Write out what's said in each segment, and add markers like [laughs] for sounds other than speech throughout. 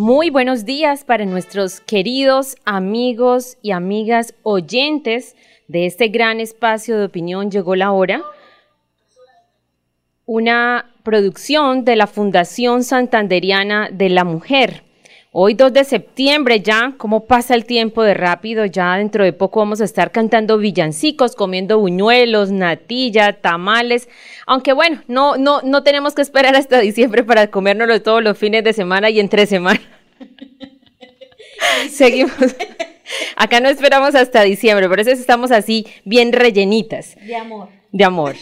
Muy buenos días para nuestros queridos amigos y amigas oyentes de este gran espacio de opinión Llegó la hora. Una producción de la Fundación Santanderiana de la Mujer. Hoy 2 de septiembre ya, ¿cómo pasa el tiempo de rápido? Ya dentro de poco vamos a estar cantando villancicos, comiendo buñuelos, natilla, tamales. Aunque bueno, no, no, no tenemos que esperar hasta diciembre para comérnoslo todos los fines de semana y entre semana. [laughs] Seguimos. Acá no esperamos hasta diciembre, por eso estamos así bien rellenitas. De amor. De amor.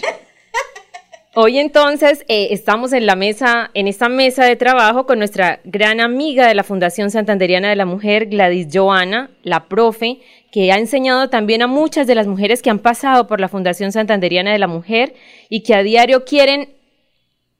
Hoy entonces eh, estamos en la mesa, en esta mesa de trabajo con nuestra gran amiga de la Fundación Santanderiana de la Mujer, Gladys Joana, la profe, que ha enseñado también a muchas de las mujeres que han pasado por la Fundación Santanderiana de la Mujer y que a diario quieren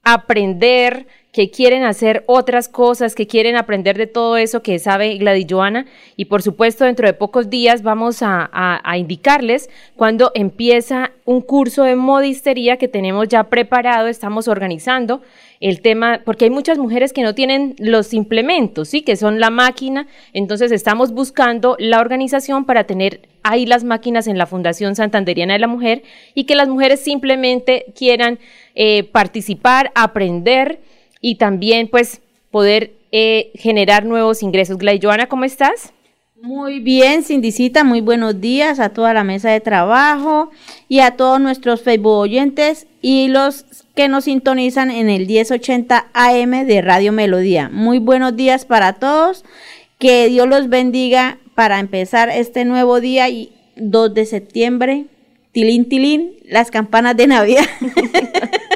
aprender, que quieren hacer otras cosas, que quieren aprender de todo eso que sabe Gladys Joana. Y por supuesto, dentro de pocos días vamos a, indicarles cuando empieza un curso de modistería que tenemos ya preparado, estamos organizando el tema, porque hay muchas mujeres que no tienen los implementos, ¿sí? que son la máquina, entonces estamos buscando la organización para tener ahí las máquinas en la Fundación Santanderiana de la Mujer y que las mujeres simplemente quieran eh, participar, aprender y también pues poder eh, generar nuevos ingresos. Glay Joana, ¿cómo estás? Muy bien, Cindicita, muy buenos días a toda la mesa de trabajo y a todos nuestros Facebook oyentes y los que nos sintonizan en el 1080 AM de Radio Melodía. Muy buenos días para todos, que Dios los bendiga para empezar este nuevo día y 2 de septiembre, tilín, tilín, las campanas de Navidad. [laughs]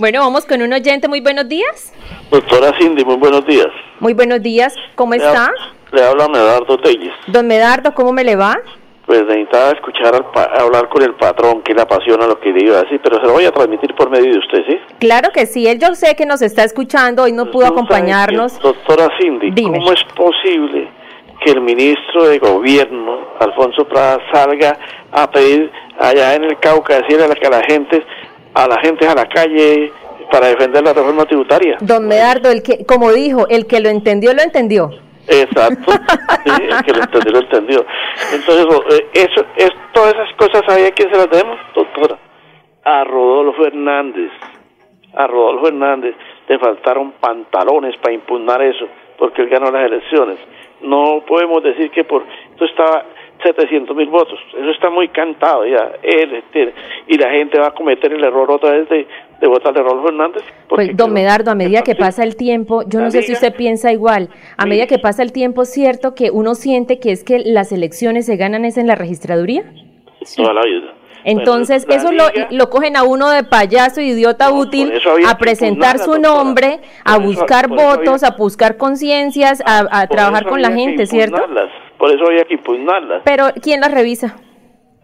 Bueno, vamos con un oyente. Muy buenos días. Doctora Cindy, muy buenos días. Muy buenos días. ¿Cómo está? Le habla Medardo Telles. Don Medardo, ¿cómo me le va? Pues necesitaba escuchar, al hablar con el patrón, que le apasiona lo que le iba a decir, pero se lo voy a transmitir por medio de usted, ¿sí? Claro que sí, él yo sé que nos está escuchando, hoy no Pues pudo acompañarnos. doctora Cindy, Dime. ¿cómo es posible que el ministro de Gobierno, Alfonso Prada, salga a pedir allá en el Cauca, decirle a la, que a la gente a la gente a la calle para defender la reforma tributaria. Don Medardo, el que, como dijo, el que lo entendió, lo entendió. Exacto, sí, el que lo entendió, lo entendió. Entonces, eh, eso, es, todas esas cosas, ¿sabía quién se las debemos, doctora? A Rodolfo Hernández. A Rodolfo Hernández le faltaron pantalones para impugnar eso, porque él ganó las elecciones. No podemos decir que por esto estaba 700 mil votos. Eso está muy cantado ya. Él, y la gente va a cometer el error otra vez de, de votar de Rodolfo Hernández. Pues, don Medardo, a medida que pasa el tiempo, yo no sé si usted piensa igual, a medida que pasa el tiempo, ¿cierto que uno siente que es que las elecciones se ganan es en la registraduría? Toda la vida. Entonces, Bueno, eso lo, lo cogen a uno de payaso, idiota útil, a presentar su nombre, a buscar votos, a buscar conciencias, a, a trabajar con la gente, ¿cierto? impugnarlas. Por eso había que impugnarlas. Pero, ¿quién las revisa?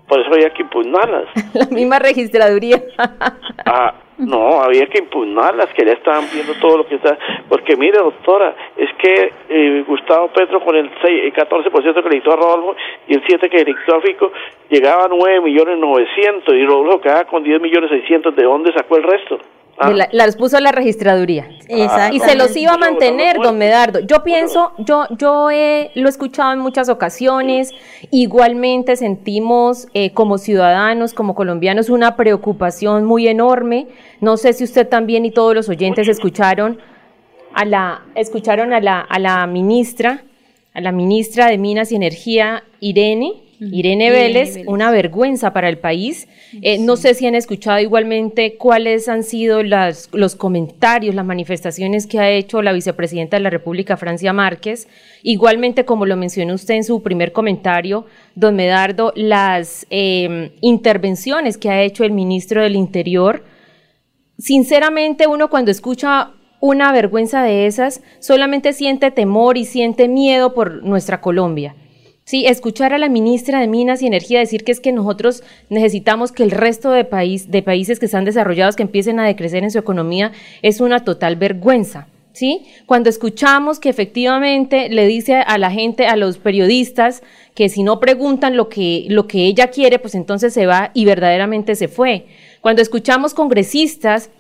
Por eso había que impugnarlas. [laughs] La misma registraduría. [laughs] Ah, no, había que impugnarlas, que ya estaban viendo todo lo que está. Porque mire, doctora, es que eh, Gustavo Petro con el, 6, el 14% que le dictó a Rodolfo y el 7% que le dictó a Fico, llegaba a 9 millones 900 y Rodolfo quedaba con 10 millones 600. ¿De dónde sacó el resto? Ah, la- las puso a la registraduría. Exacto. Y se los iba a mantener, don Medardo. Yo pienso, yo, yo he- lo he escuchado en muchas ocasiones. Igualmente sentimos eh, como ciudadanos, como colombianos, una preocupación muy enorme. No sé si usted también y todos los oyentes escucharon a la, escucharon a la, a la ministra, a la ministra de Minas y Energía, Irene, Irene Vélez, una vergüenza para el país. Eh, no sé si han escuchado igualmente cuáles han sido las, los comentarios, las manifestaciones que ha hecho la vicepresidenta de la República, Francia Márquez. Igualmente, como lo mencionó usted en su primer comentario, don Medardo, las em, intervenciones que ha hecho el ministro del Interior. Sinceramente, uno cuando escucha una vergüenza de esas, solamente siente temor y siente miedo por nuestra Colombia. Sí, escuchar a la ministra de Minas y Energía decir que es que nosotros necesitamos que el resto de, país, de países que están desarrollados que empiecen a decrecer en su economía es una total vergüenza. ¿Sí? Cuando escuchamos que efectivamente le dice a la gente, a los periodistas, que si no preguntan lo que, lo que ella quiere, pues entonces se va y verdaderamente se fue. Cuando escuchamos congresistas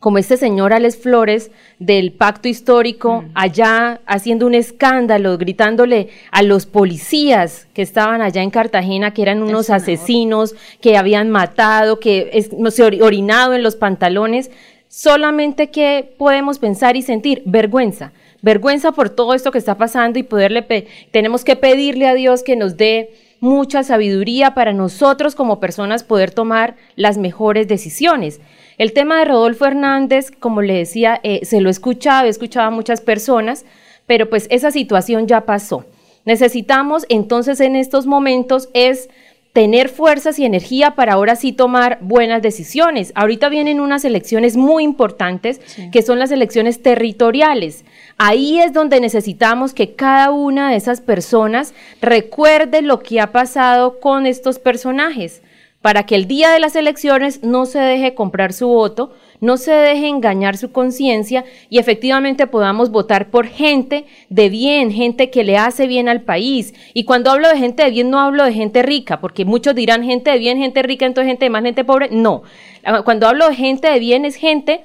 como este señor Alex Flores del pacto histórico, mm. allá haciendo un escándalo, gritándole a los policías que estaban allá en Cartagena, que eran unos asesinos, que habían matado, que se orinado en los pantalones. Solamente que podemos pensar y sentir vergüenza, vergüenza por todo esto que está pasando y poderle tenemos que pedirle a Dios que nos dé mucha sabiduría para nosotros como personas poder tomar las mejores decisiones. El tema de Rodolfo Hernández, como le decía, eh, se lo he escuchado, he escuchado a muchas personas, pero pues esa situación ya pasó. Necesitamos entonces en estos momentos es tener fuerzas y energía para ahora sí tomar buenas decisiones. Ahorita vienen unas elecciones muy importantes, que son las elecciones territoriales. Ahí es donde necesitamos que cada una de esas personas recuerde lo que ha pasado con estos personajes para que el día de las elecciones no se deje comprar su voto, no se deje engañar su conciencia y efectivamente podamos votar por gente de bien, gente que le hace bien al país. Y cuando hablo de gente de bien no hablo de gente rica, porque muchos dirán gente de bien, gente rica, entonces gente de más, gente pobre. No, cuando hablo de gente de bien es gente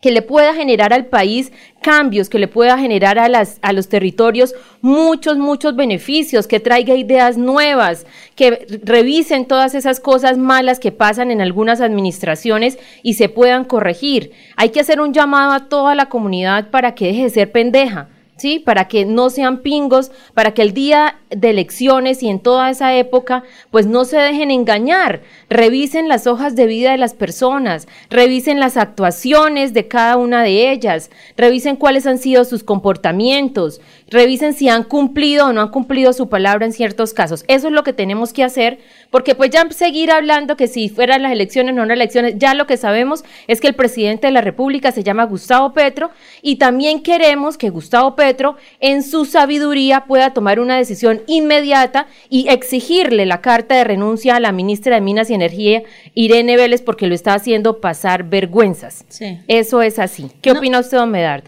que le pueda generar al país cambios, que le pueda generar a, las, a los territorios muchos, muchos beneficios, que traiga ideas nuevas, que revisen todas esas cosas malas que pasan en algunas administraciones y se puedan corregir. Hay que hacer un llamado a toda la comunidad para que deje de ser pendeja ¿sí? Para que no sean pingos, para que el día de elecciones y en toda esa época, pues no se dejen engañar. Revisen las hojas de vida de las personas, revisen las actuaciones de cada una de ellas, revisen cuáles han sido sus comportamientos, revisen si han cumplido o no han cumplido su palabra en ciertos casos. Eso es lo que tenemos que hacer, porque pues ya seguir hablando que si fueran las elecciones, no las elecciones, ya lo que sabemos es que el presidente de la República se llama Gustavo Petro y también queremos que Gustavo Petro en su sabiduría pueda tomar una decisión inmediata y exigirle la carta de renuncia a la ministra de Minas y Energía, Irene Vélez, porque lo está haciendo pasar vergüenzas. Sí. Eso es así. ¿Qué opina usted, don Medard?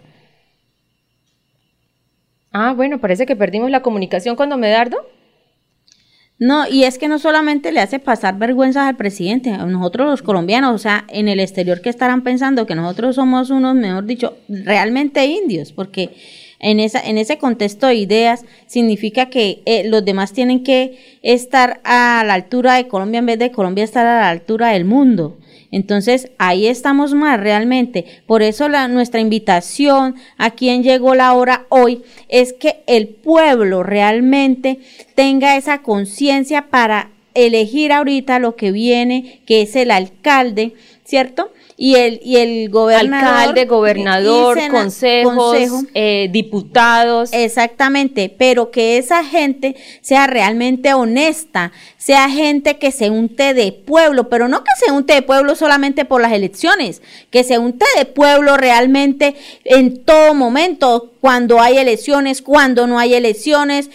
Ah, bueno, parece que perdimos la comunicación con Don Medardo. No, y es que no solamente le hace pasar vergüenzas al presidente, a nosotros los colombianos, o sea, en el exterior que estarán pensando que nosotros somos unos, mejor dicho, realmente indios, porque en, esa, en ese contexto de ideas significa que eh, los demás tienen que estar a la altura de Colombia en vez de Colombia estar a la altura del mundo. Entonces, ahí estamos mal realmente. Por eso la, nuestra invitación a quien llegó la hora hoy es que el pueblo realmente tenga esa conciencia para elegir ahorita lo que viene, que es el alcalde, ¿cierto? Y el, y el gobernador. Alcalde, gobernador, consejos, eh, diputados. Exactamente, pero que esa gente sea realmente honesta, sea gente que se unte de pueblo, pero no que se unte de pueblo solamente por las elecciones, que se unte de pueblo realmente en todo momento, cuando hay elecciones, cuando no hay elecciones,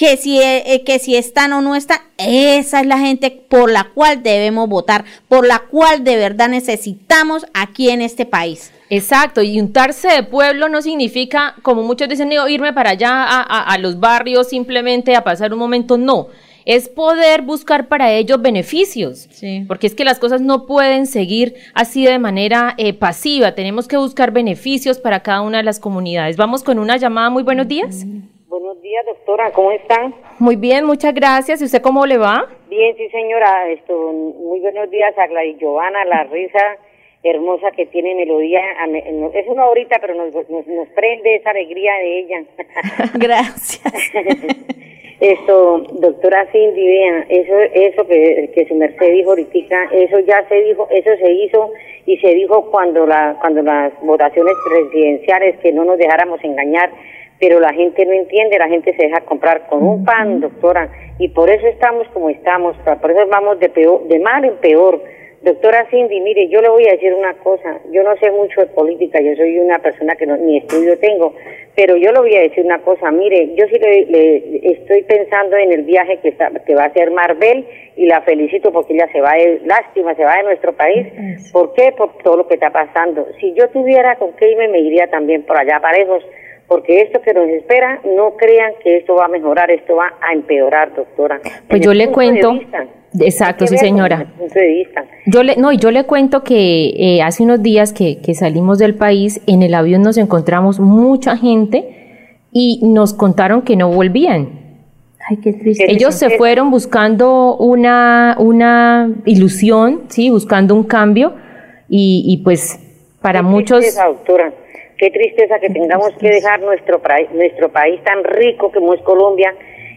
que si, eh, eh, que si están o no están, esa es la gente por la cual debemos votar, por la cual de verdad necesitamos aquí en este país. Exacto, y untarse de pueblo no significa, como muchos dicen, irme para allá a, los barrios simplemente a pasar un momento, no es poder buscar para ellos beneficios, sí. porque es que las cosas no pueden seguir así de manera eh, pasiva, tenemos que buscar beneficios para cada una de las comunidades. Vamos con una llamada, muy buenos días. Buenos días, doctora, ¿cómo están? Muy bien, muchas gracias. ¿Y usted cómo le va? Bien, sí, señora. Esto, muy buenos días a Gladys Giovanna, la risa hermosa que tiene Melodía. Es una horita, pero nos, nos, prende esa alegría de ella. [laughs] gracias. [laughs] Esto, doctora Cindy, vean, eso, eso que, que su merced dijo ahorita, eso ya se dijo, eso se hizo y se dijo cuando la, cuando las votaciones presidenciales que no nos dejáramos engañar, pero la gente no entiende, la gente se deja comprar con un pan, doctora, y por eso estamos como estamos, por eso vamos de peor, de mal en peor. Doctora Cindy, mire, yo le voy a decir una cosa, yo no sé mucho de política, yo soy una persona que no, ni estudio tengo, pero yo le voy a decir una cosa, mire, yo sí le, le- estoy pensando en el viaje que, está, que va a hacer Marvel y la felicito porque ella se va de, lástima, se va de nuestro país. ¿Por qué? Por todo lo que está pasando. Si yo tuviera con qué irme, me iría también por allá parejos, porque esto que nos espera, no crean que esto va a mejorar, esto va a empeorar, doctora. Pues En yo le cuento, vista. exacto, sí señora. Yo le, no, y yo le cuento que eh, hace unos días que, que salimos del país, en el avión nos encontramos mucha gente y nos contaron que no volvían. Ay, qué triste. Qué Ellos se fueron buscando una, una ilusión, sí, buscando un cambio y, y pues para Qué muchos... tristeza, doctora. Qué tristeza que tengamos que dejar nuestro, nuestro país tan rico como es Colombia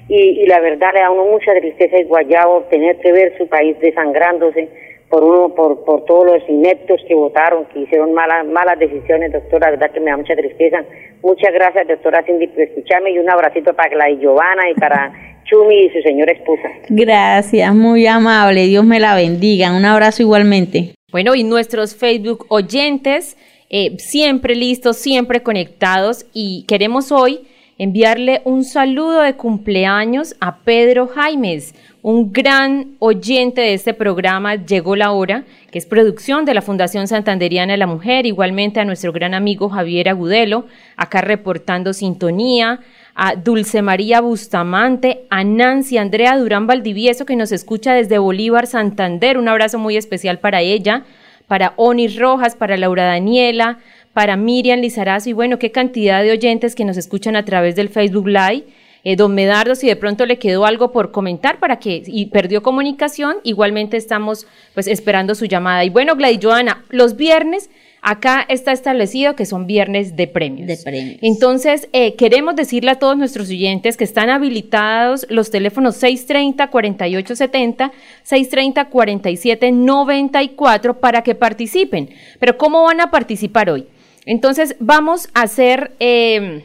y, y la verdad le da a uno mucha tristeza y guayabo tener que ver su país desangrándose por uno por, por todos los ineptos que votaron, que hicieron malas malas decisiones, doctora, la verdad que me da mucha tristeza. Muchas gracias, doctora Cindy, por escucharme y un abracito para la Giovanna y para Chumi y su señora esposa. Gracias, muy amable. Dios me la bendiga. Un abrazo igualmente. Bueno, y nuestros Facebook oyentes, eh, siempre listos, siempre conectados, y queremos hoy enviarle un saludo de cumpleaños a Pedro Jaimes, un gran oyente de este programa Llegó la Hora, que es producción de la Fundación Santanderiana de la Mujer, igualmente a nuestro gran amigo Javier Agudelo, acá reportando sintonía, a Dulce María Bustamante, a Nancy Andrea Durán Valdivieso, que nos escucha desde Bolívar, Santander. Un abrazo muy especial para ella, para Onis Rojas, para Laura Daniela, para Miriam Lizarazo y bueno, qué cantidad de oyentes que nos escuchan a través del Facebook Live. Eh, don Medardo, si de pronto le quedó algo por comentar para que y perdió comunicación, igualmente estamos pues esperando su llamada. Y bueno, Gladys Joana, los viernes acá está establecido que son viernes de premios. De premios. Entonces, eh, queremos decirle a todos nuestros oyentes que están habilitados los teléfonos 630-4870, 630-4794 para que participen. Pero ¿cómo van a participar hoy? Entonces, vamos a hacer... eh,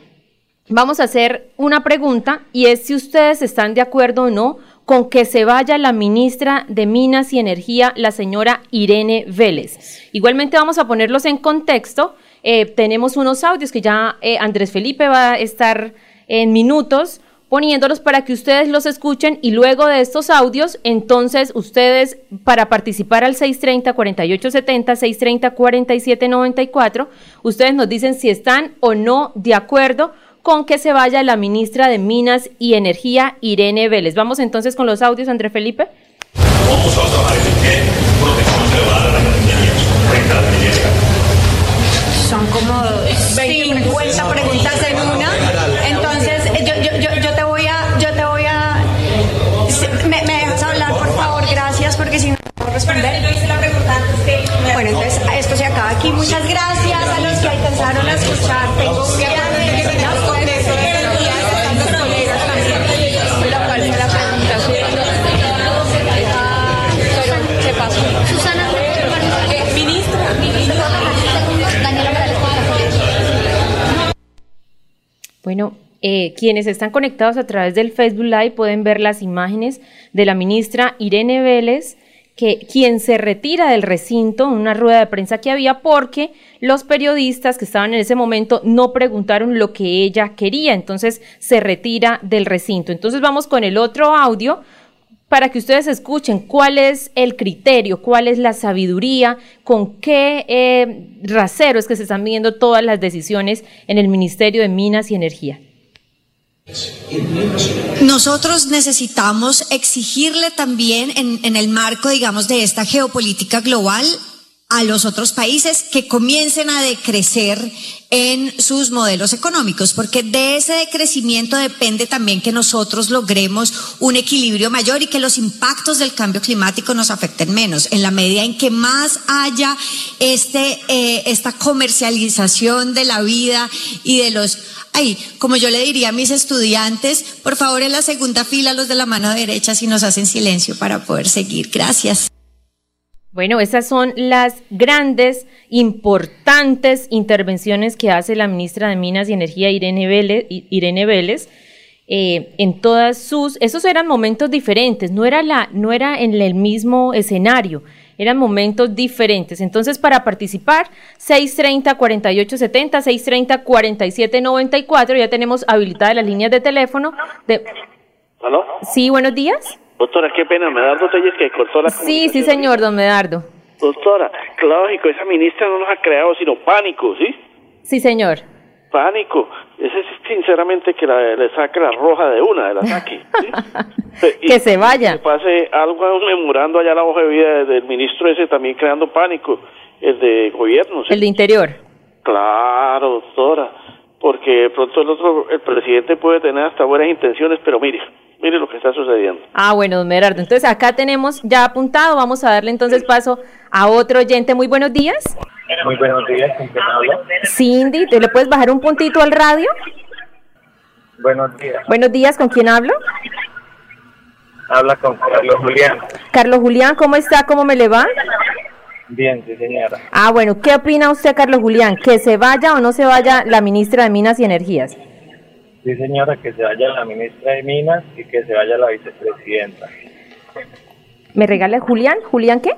Vamos a hacer una pregunta y es si ustedes están de acuerdo o no con que se vaya la ministra de Minas y Energía, la señora Irene Vélez. Igualmente vamos a ponerlos en contexto. Eh, tenemos unos audios que ya eh, Andrés Felipe va a estar en minutos poniéndolos para que ustedes los escuchen y luego de estos audios, entonces ustedes para participar al 630-4870, 630-4794, ustedes nos dicen si están o no de acuerdo con que se vaya la ministra de Minas y Energía, Irene Vélez. Vamos entonces con los audios, Andrés Felipe. Son como 50 preguntas en una. Entonces, yo, yo, yo, yo te voy a, yo te voy a, me, me dejas hablar por favor, gracias, porque si no no puedo responder. Bueno, entonces esto se acaba aquí. Muchas gracias a los que alcanzaron a escuchar. Tengo un Bueno, eh, quienes están conectados a través del Facebook Live pueden ver las imágenes de la ministra Irene Vélez, que quien se retira del recinto en una rueda de prensa que había porque los periodistas que estaban en ese momento no preguntaron lo que ella quería, entonces se retira del recinto. Entonces vamos con el otro audio para que ustedes escuchen cuál es el criterio, cuál es la sabiduría, con qué eh, rasero es que se están viendo todas las decisiones en el Ministerio de Minas y Energía. Nosotros necesitamos exigirle también en, en el marco, digamos, de esta geopolítica global a los otros países que comiencen a decrecer en sus modelos económicos, porque de ese decrecimiento depende también que nosotros logremos un equilibrio mayor y que los impactos del cambio climático nos afecten menos. En la medida en que más haya este, eh, esta comercialización de la vida y de los Ay, como yo le diría a mis estudiantes, por favor en la segunda fila los de la mano derecha si nos hacen silencio para poder seguir. Gracias. Bueno, esas son las grandes, importantes intervenciones que hace la ministra de Minas y Energía, Irene Vélez, Irene Vélez eh, en todas sus, esos eran momentos diferentes, no era, la, no era en el mismo escenario, eran momentos diferentes. Entonces, para participar, 630-4870, 630-4794, ya tenemos habilitadas las líneas de teléfono. De... ¿Aló? Sí, buenos días. Doctora, qué pena, Medardo Telles que cortó la Sí, sí, señor, don Medardo. Doctora, lógico, esa ministra no nos ha creado sino pánico, ¿sí? Sí, señor. Pánico. Ese es sinceramente que la, le saque la roja de una, de la saque. ¿sí? [laughs] que se vaya. Que pase algo memorando allá la hoja de vida del ministro ese también creando pánico, el de gobierno. ¿sí? El de interior. Claro, doctora, porque de pronto el otro, el presidente puede tener hasta buenas intenciones, pero mire, mire lo que está sucediendo. Ah, bueno, don Merardo. Entonces acá tenemos ya apuntado, vamos a darle entonces paso a otro oyente. Muy buenos días. Muy buenos días, ¿con quién hablo? Cindy, ¿te le puedes bajar un puntito al radio? Buenos días. Buenos días, ¿con quién hablo? Habla con Carlos Julián. Carlos Julián, ¿cómo está? ¿Cómo me le va? Bien, sí, señora. Ah, bueno, ¿qué opina usted, Carlos Julián? ¿Que se vaya o no se vaya la ministra de Minas y Energías? Sí, señora, que se vaya la ministra de Minas y que se vaya la vicepresidenta. ¿Me regala Julián? ¿Julián qué?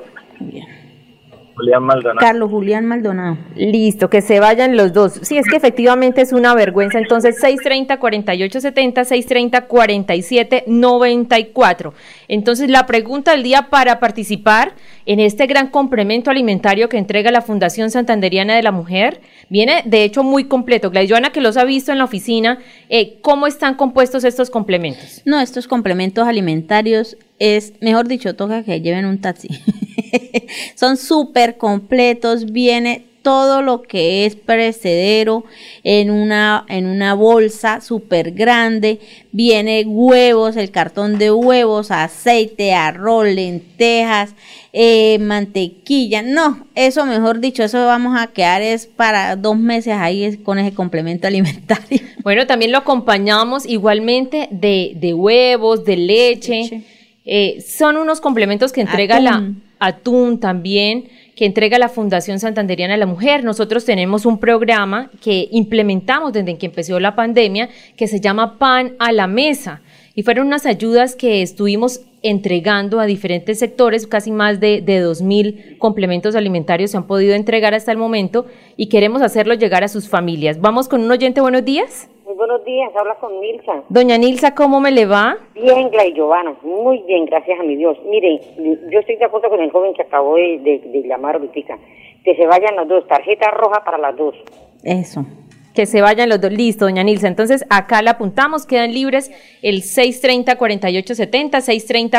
Julián Maldonado. Carlos Julián Maldonado. Listo, que se vayan los dos. Sí, es que efectivamente es una vergüenza. Entonces, 630-4870, 630-4794. Entonces, la pregunta del día para participar en este gran complemento alimentario que entrega la Fundación Santanderiana de la Mujer viene, de hecho, muy completo. Gladys Joana, que los ha visto en la oficina, eh, ¿cómo están compuestos estos complementos? No, estos complementos alimentarios es, mejor dicho, toca que lleven un taxi. [laughs] Son súper completos, viene todo lo que es perecedero en una, en una bolsa súper grande. Viene huevos, el cartón de huevos, aceite, arroz, lentejas, eh, mantequilla. No, eso mejor dicho, eso vamos a quedar es para dos meses ahí con ese complemento [laughs] alimentario. Bueno, también lo acompañamos igualmente de, de huevos, de leche. leche. Eh, son unos complementos que entrega Atún. la atún también, que entrega la Fundación Santanderiana de la Mujer. Nosotros tenemos un programa que implementamos desde que empezó la pandemia que se llama Pan a la Mesa. Y fueron unas ayudas que estuvimos entregando a diferentes sectores, casi más de, de 2.000 complementos alimentarios se han podido entregar hasta el momento y queremos hacerlo llegar a sus familias. Vamos con un oyente, buenos días. Muy buenos días, habla con Nilsa. Doña Nilsa, ¿cómo me le va? Bien, Gladys Giovanna, muy bien, gracias a mi Dios. Mire, yo estoy de acuerdo con el joven que acabó de, de, de llamar ahorita, que se vayan las dos, tarjeta roja para las dos. Eso. Que se vayan los dos. Listo, doña Nilsa. Entonces, acá la apuntamos, quedan libres el 630-4870,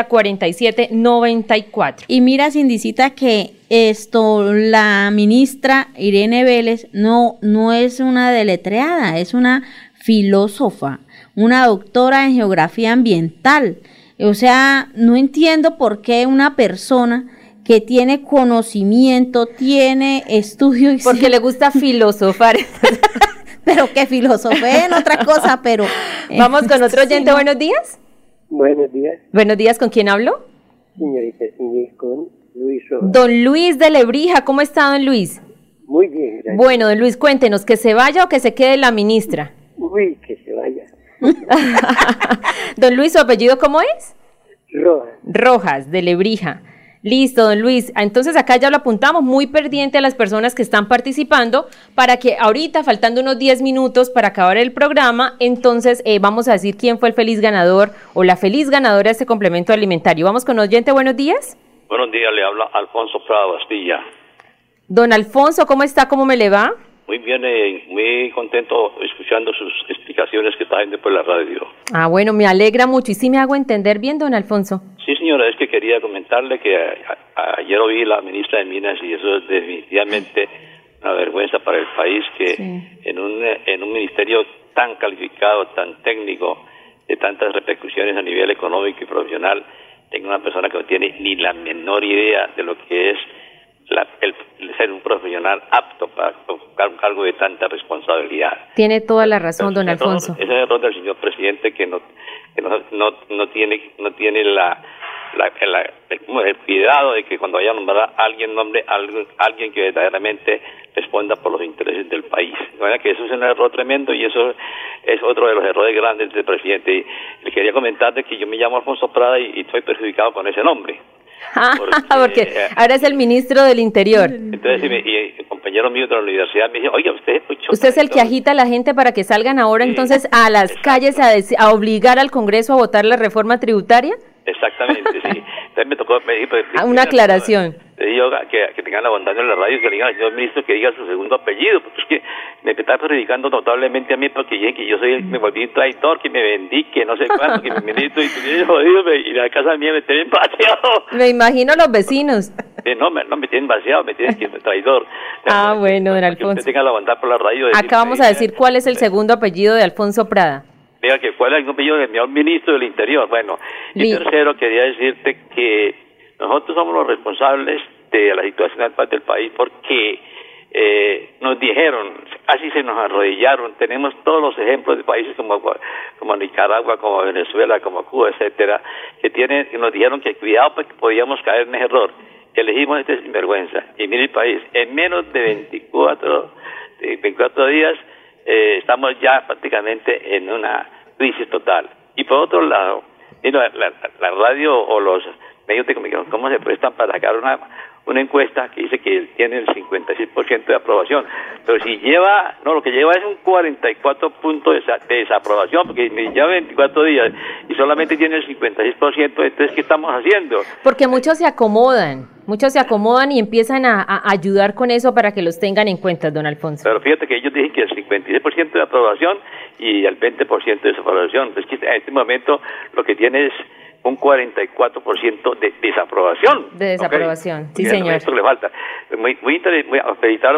630-4794. Y mira, Cindicita, que esto, la ministra Irene Vélez no, no es una deletreada, es una filósofa, una doctora en geografía ambiental. O sea, no entiendo por qué una persona que tiene conocimiento, tiene estudio y Porque le gusta filosofar. [laughs] pero que filosofé en otra cosa, pero... Vamos con otro oyente, buenos días. Buenos días, Buenos días, ¿con quién hablo? señorita con Luis Rojas. Don Luis de Lebrija, ¿cómo está don Luis? Muy bien, gracias. Bueno, don Luis, cuéntenos, ¿que se vaya o que se quede la ministra? Uy, que se vaya. [laughs] don Luis, ¿su apellido cómo es? Rojas. Rojas, de Lebrija. Listo, don Luis. Ah, Entonces acá ya lo apuntamos, muy pendiente a las personas que están participando para que ahorita, faltando unos 10 minutos para acabar el programa, entonces eh, vamos a decir quién fue el feliz ganador o la feliz ganadora de este complemento alimentario. Vamos con oyente, buenos días. Buenos días, le habla Alfonso Prado Bastilla. Don Alfonso, ¿cómo está? ¿Cómo me le va? Muy bien, eh, muy contento escuchando sus explicaciones que haciendo por la radio. Ah, bueno, me alegra mucho y sí me hago entender bien, don Alfonso. Sí, Sí, señora, es que quería comentarle que a- a- ayer oí la ministra de Minas y eso es definitivamente una vergüenza para el país que en, un, en un ministerio tan calificado, tan técnico, de tantas repercusiones a nivel económico y profesional, tenga una persona que no tiene ni la menor idea de lo que es la- el, el ser un profesional apto para un cargo de tanta responsabilidad. Tiene toda la razón, don Alfonso. Ese es el error del señor presidente que no, que no, no, no tiene, no tiene la, la, la- el, cuidado de que cuando vaya a nombrar a alguien, nombre a alguien, alguien que verdaderamente responda por los intereses del país. De manera que eso es un error tremendo y eso es otro de los errores grandes del presidente. Y le quería comentar de que yo me llamo Alfonso Prada y, y estoy perjudicado con ese nombre. [laughs] Porque ahora es el ministro del Interior. Entonces, y, me- y el compañero mío de la universidad me dice, oiga, usted es mucho Usted es el que agita a la gente para que salgan ahora entonces a las calles a, a obligar al Congreso a votar la reforma tributaria. Exactamente, sí. [laughs] Entonces me tocó, me dijo, Ah, Una aclaración. Le digo que, que tengan la bondad en la radio que le digan al señor ministro que diga su segundo apellido, porque es que me está perjudicando notablemente a mí porque dije que yo soy, me volví un traidor, que me vendí, que no sé cuánto, que me [laughs] ministro y jodido, me- y la casa mía me tienen vaciado. Me imagino los vecinos. Eh, No, me, no me tienen vaciado, me tienen que [laughs] traidor. Ah, bueno, don Que Alfonso. usted tenga la bondad por la radio Acá vamos a decir cuál es el segundo apellido de Alfonso Prada. Diga que cuál es el apellido del señor ministro del Interior. Bueno, y tercero, quería decirte que nosotros somos los responsables de la situación del país porque eh, nos dijeron, así se nos arrodillaron, tenemos todos los ejemplos de países como, como Nicaragua, como Venezuela, como Cuba, etcétera, que tienen, nos dijeron que cuidado porque podíamos caer en ese error. Elegimos este sinvergüenza. Y mire el país, en menos de 24, de 24 días eh, estamos ya prácticamente en una crisis total. Y por otro lado, la- la radio o los medios de comunicación, ¿cómo se prestan para sacar una, una encuesta que dice que tiene el 56% de aprobación? Pero si lleva, no, lo que lleva es un 44 puntos de, desa- de desaprobación, porque lleva 24 días y solamente tiene el 56%, entonces, ¿qué estamos haciendo? Porque muchos se acomodan, muchos se acomodan y empiezan a, a ayudar con eso para que los tengan en cuenta, don Alfonso. Pero fíjate que ellos dicen que el 56% de aprobación y el 20% de desaprobación. Es que en este momento lo que tiene es un 44% de desaprobación. De desaprobación, sí, señor. Esto le falta. Muy, muy, muy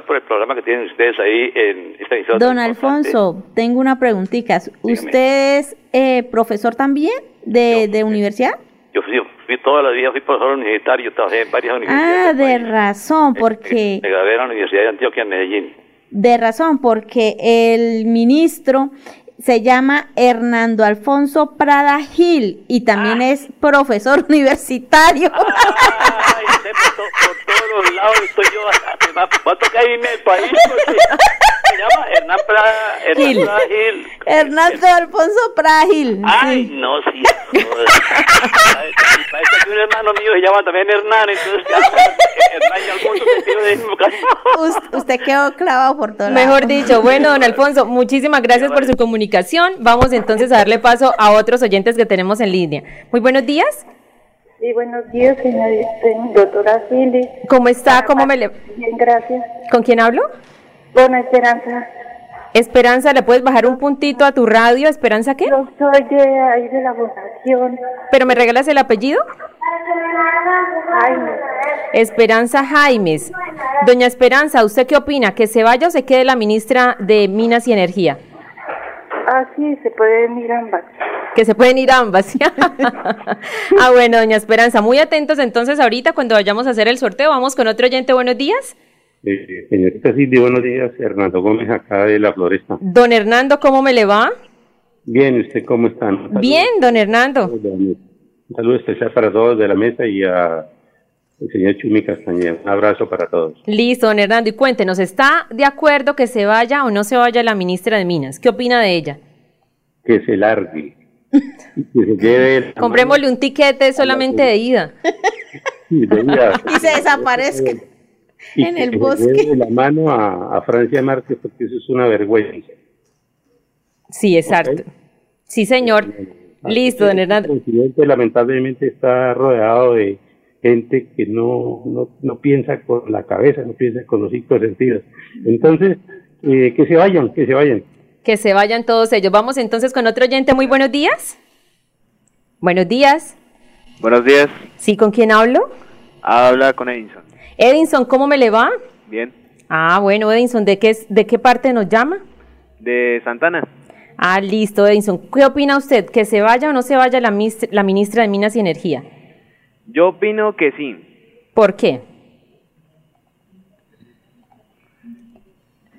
por el programa que tienen ustedes ahí en esta emisora. Don Alfonso, tengo una preguntita. ¿Usted es eh, profesor también de, de universidad? Yo fui, fui toda la vida, fui profesor universitario, trabajé en varias universidades. Ah, de razón, porque Me gradué en la Universidad de Antioquia en Medellín. de razón, porque el ministro se llama Hernando Alfonso Prada Gil y también Ah. es profesor universitario. por todos los lados estoy yo, me va, va a tocar irme del país porque se llama Hernán Prada, Hernán Gil. Prada Gil. Hernando Alfonso Prada Gil. Ay, sí. no, sí. Parece que un hermano mío se llama también Hernán, entonces Hernán y Alfonso se del mismo caso. Usted quedó clavado por todo Mejor dicho, bueno, don Alfonso, muchísimas gracias por su comunicación. Vamos entonces a darle paso a otros oyentes que tenemos en línea. Muy buenos días. Sí, buenos días, señorita, doctora Silly. ¿Cómo está? ¿Cómo me le... Bien, gracias. ¿Con quién hablo? Con Esperanza. Esperanza, ¿le puedes bajar un puntito a tu radio? ¿Esperanza qué? Yo soy de ahí de la fundación. ¿Pero me regalas el apellido? Jaime. Esperanza Jaimes. Doña Esperanza, ¿usted qué opina? ¿Que se vaya o se quede la ministra de Minas y Energía? Ah, sí, se pueden ir ambas. Que se pueden ir ambas. [laughs] ah, bueno, doña Esperanza, muy atentos entonces ahorita cuando vayamos a hacer el sorteo. Vamos con otro oyente, buenos días. Eh, señorita Silvia, buenos días. Hernando Gómez, acá de La Floresta. Don Hernando, ¿cómo me le va? Bien, ¿usted cómo está? Bien, don Hernando. Un saludo especial para todos de la mesa y a el señor Chumi Castañeda. Un abrazo para todos. Listo, don Hernando. Y cuéntenos, ¿está de acuerdo que se vaya o no se vaya la ministra de Minas? ¿Qué opina de ella? Que se largue. [laughs] Que se lleve Comprémosle un tiquete solamente de ida. mano- de ida. Y se desaparezca Y en que el se bosque. lleve la mano a, a Francia Márquez porque eso es una vergüenza. Sí, exacto. Sí, señor. Listo, don Hernando. El presidente lamentablemente está rodeado de gente que no, no, no piensa con la cabeza, no piensa con los cinco sentidos. Entonces, eh, que se vayan, que se vayan. Que se vayan todos ellos. Vamos entonces con otro oyente. Muy buenos días. Buenos días. Buenos días. Sí, ¿con quién hablo? Habla con Edinson. Edinson, ¿cómo me le va? Bien. Ah, bueno, Edinson, ¿de qué, es- ¿de qué parte nos llama? De Santana. Ah, listo, Edinson. ¿Qué opina usted? ¿Que se vaya o no se vaya la ministra de Minas y Energía? Yo opino que sí. ¿Por qué?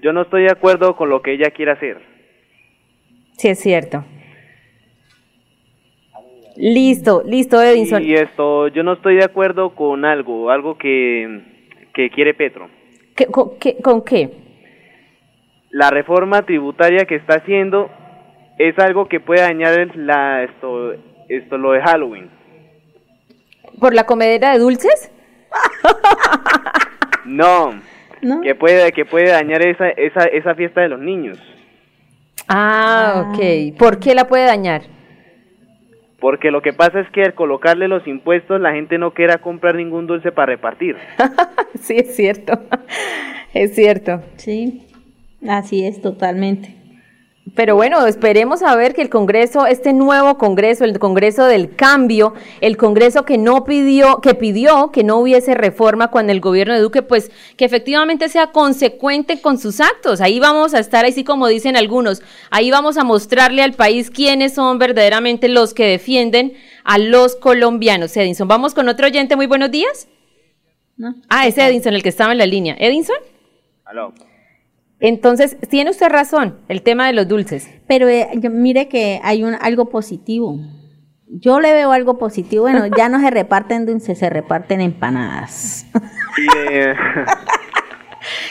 Yo no estoy de acuerdo con lo que ella quiere hacer. Sí, es cierto. Listo, listo, Edinson. Y esto, yo no estoy de acuerdo con algo, algo que, que quiere Petro. ¿Qué- con, qué, ¿Con qué? La reforma tributaria que está haciendo es algo que puede dañar el- la, esto, esto, lo de Halloween. ¿Por la comedera de dulces? [laughs] No, que puede, que puede dañar esa, esa, esa fiesta de los niños. Ah, ok. ¿Por qué la puede dañar? Porque lo que pasa es que al colocarle los impuestos la gente no quiera comprar ningún dulce para repartir. [laughs] sí, es cierto. [laughs] Es cierto. Sí, así es totalmente. Pero bueno, esperemos a ver que el Congreso, este nuevo Congreso, el Congreso del Cambio, el Congreso que no pidió, que pidió que no hubiese reforma cuando el gobierno de Duque, pues que efectivamente sea consecuente con sus actos. Ahí vamos a estar, así como dicen algunos, ahí vamos a mostrarle al país quiénes son verdaderamente los que defienden a los colombianos. Edinson, vamos con otro oyente. Muy buenos días. No. Ah, es Edinson el que estaba en la línea. Edinson. Aló. Entonces, tiene usted razón, el tema de los dulces. Pero eh, mire que hay un, algo positivo. Yo le veo algo positivo. Bueno, [laughs] ya no se reparten dulces, se reparten empanadas. [laughs]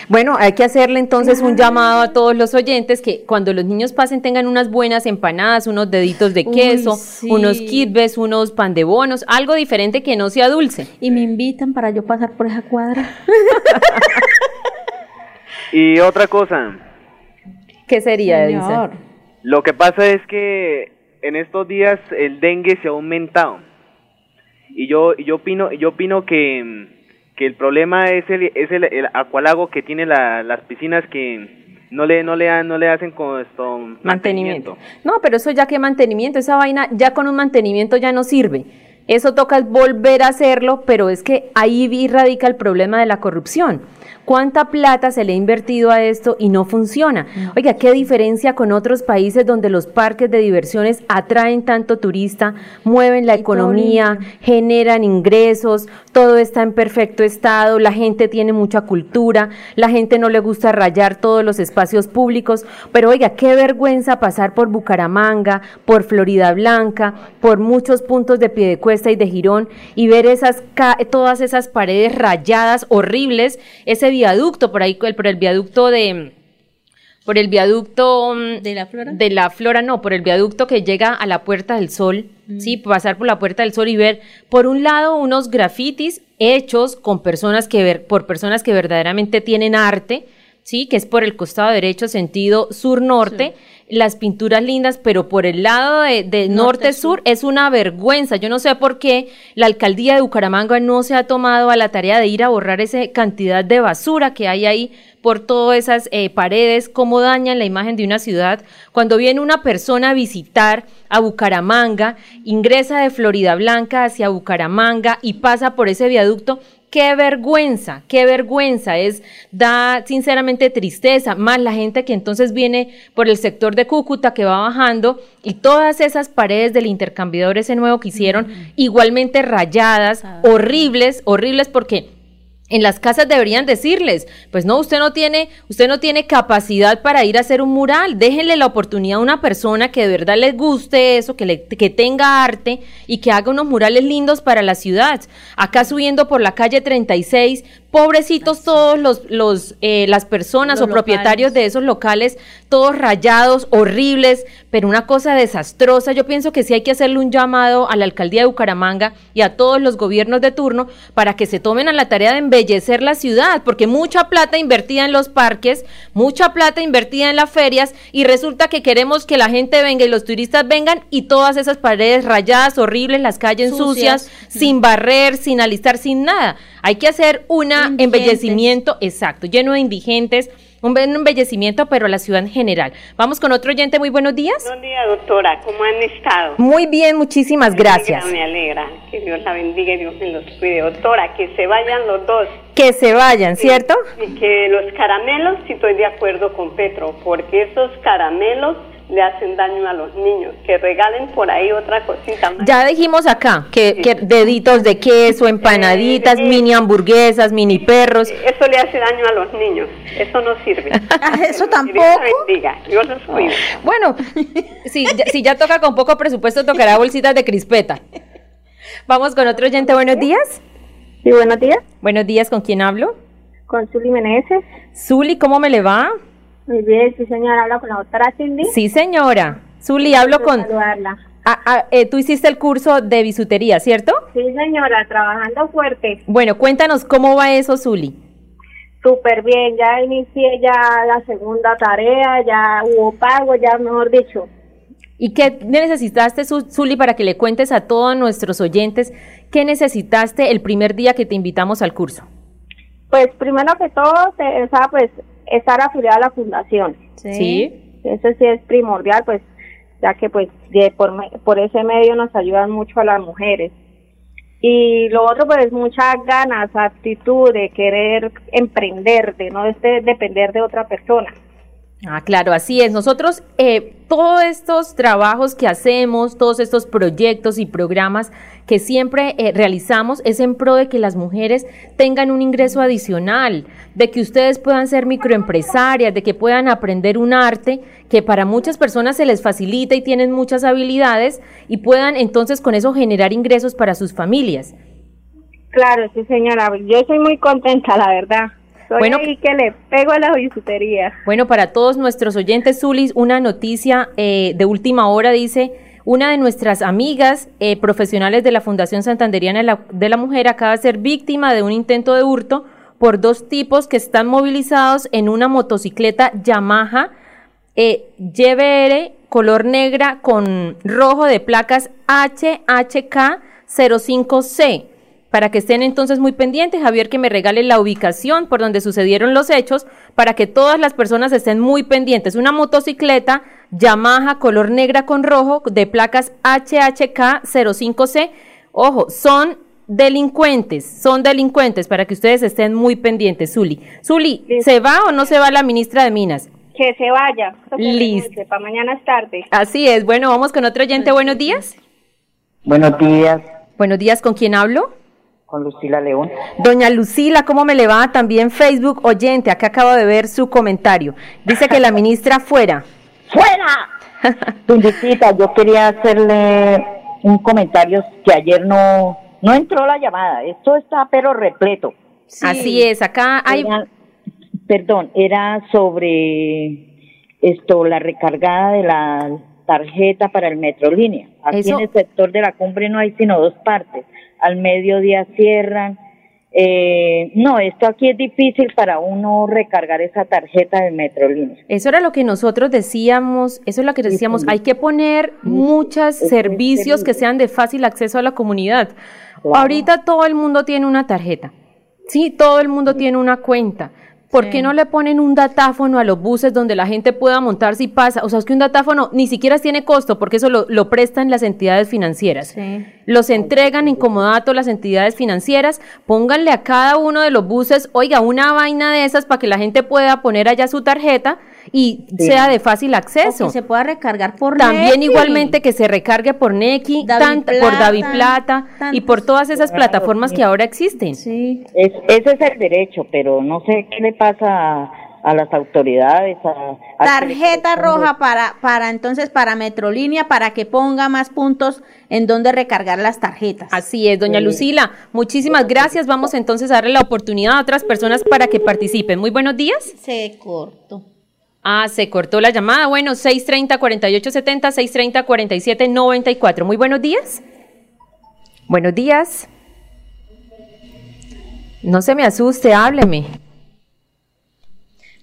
Bueno, hay que hacerle entonces un llamado a todos los oyentes que cuando los niños pasen tengan unas buenas empanadas, unos deditos de Uy, queso, sí. unos kitbes, unos pan de bonos, algo diferente que no sea dulce. Y me invitan para yo pasar por esa cuadra. [laughs] y otra cosa, ¿Qué sería, Señor. Lo que pasa es que en estos días el dengue se ha aumentado. Y yo, y yo opino, yo opino que, que el problema es el, es el, el acualago que tiene la- las piscinas que no le, no le, no le hacen con esto Mantenimiento. No, pero eso ya que mantenimiento, esa vaina ya con un mantenimiento ya no sirve. Eso toca volver a hacerlo, pero es que ahí vi- radica el problema de la corrupción. ¿Cuánta plata se le ha invertido a esto y no funciona? Oiga, qué diferencia con otros países donde los parques de diversiones atraen tanto turista, mueven la economía, generan ingresos, todo está en perfecto estado, la gente tiene mucha cultura, la gente no le gusta rayar todos los espacios públicos, pero oiga, qué vergüenza pasar por Bucaramanga, por Florida Blanca, por muchos puntos de Piedecuesta y de Girón y ver esas ca- todas esas paredes rayadas horribles, ese viaducto por ahí por el viaducto de por el viaducto mm, ¿De la flora? de la flora no, por el viaducto que llega a la Puerta del Sol, Mm. sí, pasar por la Puerta del Sol y ver por un lado unos grafitis hechos con personas que ver por personas que verdaderamente tienen arte, sí, que es por el costado derecho sentido sur norte. Las pinturas lindas, pero por el lado de, de norte-sur es una vergüenza. Yo no sé por qué la alcaldía de Bucaramanga no se ha tomado a la tarea de ir a borrar esa cantidad de basura que hay ahí por todas esas eh, paredes, cómo dañan la imagen de una ciudad. Cuando viene una persona a visitar a Bucaramanga, ingresa de Florida Blanca hacia Bucaramanga y pasa por ese viaducto, qué vergüenza, qué vergüenza, es, da sinceramente tristeza, más la gente que entonces viene por el sector de Cúcuta que va bajando y todas esas paredes del intercambiador ese nuevo que hicieron, igualmente rayadas, horribles, horribles porque en las casas deberían decirles, pues no, usted no tiene, usted no tiene capacidad para ir a hacer un mural, déjenle la oportunidad a una persona que de verdad le guste eso, que, le, que tenga arte y que haga unos murales lindos para la ciudad. Acá subiendo por la calle 36, pobrecitos todos los, los eh, las personas Los o propietarios de esos locales, todos rayados, horribles, pero una cosa desastrosa. Yo pienso que sí hay que hacerle un llamado a la alcaldía de Bucaramanga y a todos los gobiernos de turno para que se tomen a la tarea de embellecer la ciudad, porque mucha plata invertida en los parques, mucha plata invertida en las ferias y resulta que queremos que la gente venga y los turistas vengan y todas esas paredes rayadas, horribles, las calles Sucias. sucias, sin barrer, sin alistar, sin nada. Hay que hacer un embellecimiento exacto, lleno de indigentes, un be- un embellecimiento, pero a la ciudad en general. Vamos con otro oyente, muy buenos días. Buenos días, doctora. ¿Cómo han estado? Muy bien, muchísimas Me gracias. alegra, Me alegra. Que Dios la bendiga y Dios me los cuide. Doctora, que se vayan los dos. Que se vayan, ¿cierto? Y que los caramelos, sí estoy de acuerdo con Petro, porque esos caramelos le hacen daño a los niños. Que regalen por ahí otra cosita más. Ya dijimos acá que, que deditos de queso, empanaditas, mini hamburguesas, mini perros. Eso le hace daño a los niños. Eso no sirve. [laughs] Eso tampoco. Bendiga. Los cuide. Bueno, [laughs] si ya, si ya toca con poco presupuesto, tocará bolsitas de crispeta. Vamos con otro oyente, buenos días. Sí, buenos días. Buenos días, ¿con quién hablo? Con Zuli Meneses. Zuli, ¿cómo me le va? Muy bien, sí señora, habla con la doctora Cindy. Sí, señora. Zuli, hablo con... saludarla. Ah, ah, eh, tú hiciste el curso de bisutería, ¿cierto? Sí señora, trabajando fuerte. Bueno, cuéntanos cómo va eso, Zuli. Súper bien, ya inicié ya la segunda tarea, ya hubo pago, ya mejor dicho. ¿Y qué necesitaste, Zu- Zuli, para que le cuentes a todos nuestros oyentes qué necesitaste el primer día que te invitamos al curso? Pues primero que todo, te- o sea, pues estar afiliada a la fundación. Sí. Eso sí es primordial, pues ya que pues de por, me- por ese medio nos ayudan mucho a las mujeres. Y lo otro pues muchas ganas, actitud de querer emprender, de no este- depender de otra persona. Ah, claro, así es. Nosotros, eh, todos estos trabajos que hacemos, todos estos proyectos y programas que siempre eh, realizamos es en pro de que las mujeres tengan un ingreso adicional, de que ustedes puedan ser microempresarias, de que puedan aprender un arte que para muchas personas se les facilita y tienen muchas habilidades y puedan entonces con eso generar ingresos para sus familias. Claro, sí señora, yo soy muy contenta, la verdad. Bueno. ahí que le pego a la bisutería. Bueno, para todos nuestros oyentes, Zulis, una noticia eh, de última hora dice, una de nuestras amigas eh, profesionales de la Fundación Santanderiana de la, de la Mujer acaba de ser víctima de un intento de hurto por dos tipos que están movilizados en una motocicleta Yamaha eh, YBR color negra con rojo de placas HHK 05C. Para que estén entonces muy pendientes, Javier, que me regale la ubicación por donde sucedieron los hechos, para que todas las personas estén muy pendientes. Una motocicleta Yamaha color negra con rojo de placas HHK 05C. Ojo, son delincuentes, son delincuentes, para que ustedes estén muy pendientes. Zuli, Zuli, ¿se va o no se va la ministra de Minas? Que se vaya. Listo. Para mañana es tarde. Así es. Bueno, vamos con otro oyente. Buenos días. Buenos días, Buenos días, ¿con quién hablo? Con Lucila León. Doña Lucila, ¿cómo me le va? También Facebook oyente, acá acabo de ver su comentario. Dice que la ministra fuera. ¡Fuera! [laughs] Dundicita, yo quería hacerle un comentario que ayer no, no entró la llamada. Esto está pero repleto. Así es, acá hay... Era- perdón, era sobre esto, la recargada de la tarjeta para el Metrolínea. Aquí Eso- en el sector de la cumbre no hay sino dos partes. Al mediodía cierran. Eh, no, esto aquí es difícil para uno recargar esa tarjeta del Metrolínea. Eso era lo que nosotros decíamos, eso es lo que decíamos, hay que poner muchos servicios que sean de fácil acceso a la comunidad. Ahorita todo el mundo tiene una tarjeta, sí, todo el mundo tiene una cuenta. ¿Por qué no le ponen un datáfono a los buses donde la gente pueda montar si pasa? O sea, es que un datáfono ni siquiera tiene costo porque eso lo, lo prestan las entidades financieras. Los entregan en comodato las entidades financieras, pónganle a cada uno de los buses, oiga, una vaina de esas para que la gente pueda poner allá su tarjeta y Sí. sea de fácil acceso. O que se pueda recargar por También Nequi. igualmente que se recargue por tant- por Daviplata y por todas esas plataformas que ahora existen. Es, ese es el derecho, pero no sé qué le pasa a, a las autoridades. A, a- Tarjeta roja para, para entonces para Metrolínea para que ponga más puntos en donde recargar las tarjetas. Así es, doña Sí. Lucila. Muchísimas gracias. Vamos entonces a darle la oportunidad a otras personas para que participen. Muy buenos días. Se cortó. Ah, se cortó la llamada. Bueno, 630-4870, 630-4794. Muy buenos días. Buenos días. No se me asuste, hábleme.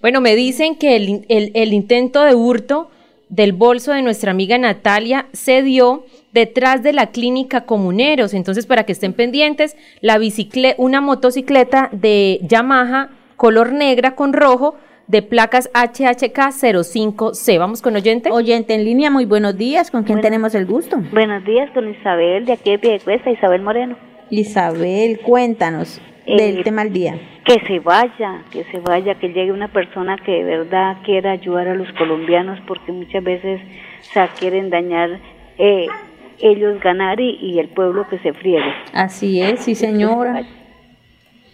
Bueno, me dicen que el, el intento de hurto del bolso de nuestra amiga Natalia se dio detrás de la clínica Comuneros. Entonces, para que estén pendientes, la bicicle una motocicleta de Yamaha color negra con rojo de placas HHK05C. Vamos con oyente. Oyente en línea, muy buenos días. ¿Con quién tenemos el gusto? Buenos días, con Isabel, de aquí de Piedecuesta, Isabel Moreno. Isabel, cuéntanos Eh, del tema al día. Que se vaya, que se vaya, que llegue una persona que de verdad quiera ayudar a los colombianos, porque muchas veces o sea, quieren dañar eh, ellos ganar y, y el pueblo que se friegue. Así es, sí señora.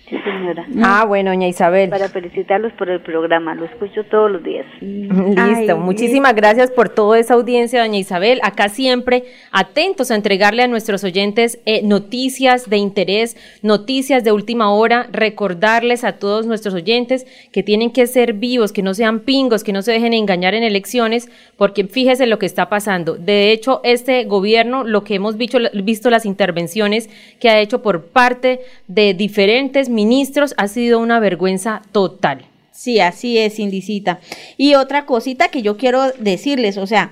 Sí, señora. Ah, bueno, doña Isabel. Para felicitarlos por el programa, lo escucho todos los días. Listo, muchísimas gracias por toda esa audiencia, doña Isabel. Acá siempre atentos a entregarle a nuestros oyentes eh, noticias de interés, noticias de última hora, recordarles a todos nuestros oyentes que tienen que ser vivos, que no sean pingos, que no se dejen engañar en elecciones, porque fíjese lo que está pasando. De hecho, este gobierno, lo que hemos visto, visto las intervenciones que ha hecho por parte de diferentes ministros, ha sido una vergüenza total. Sí, así es, Indicita. Y otra cosita que yo quiero decirles, o sea,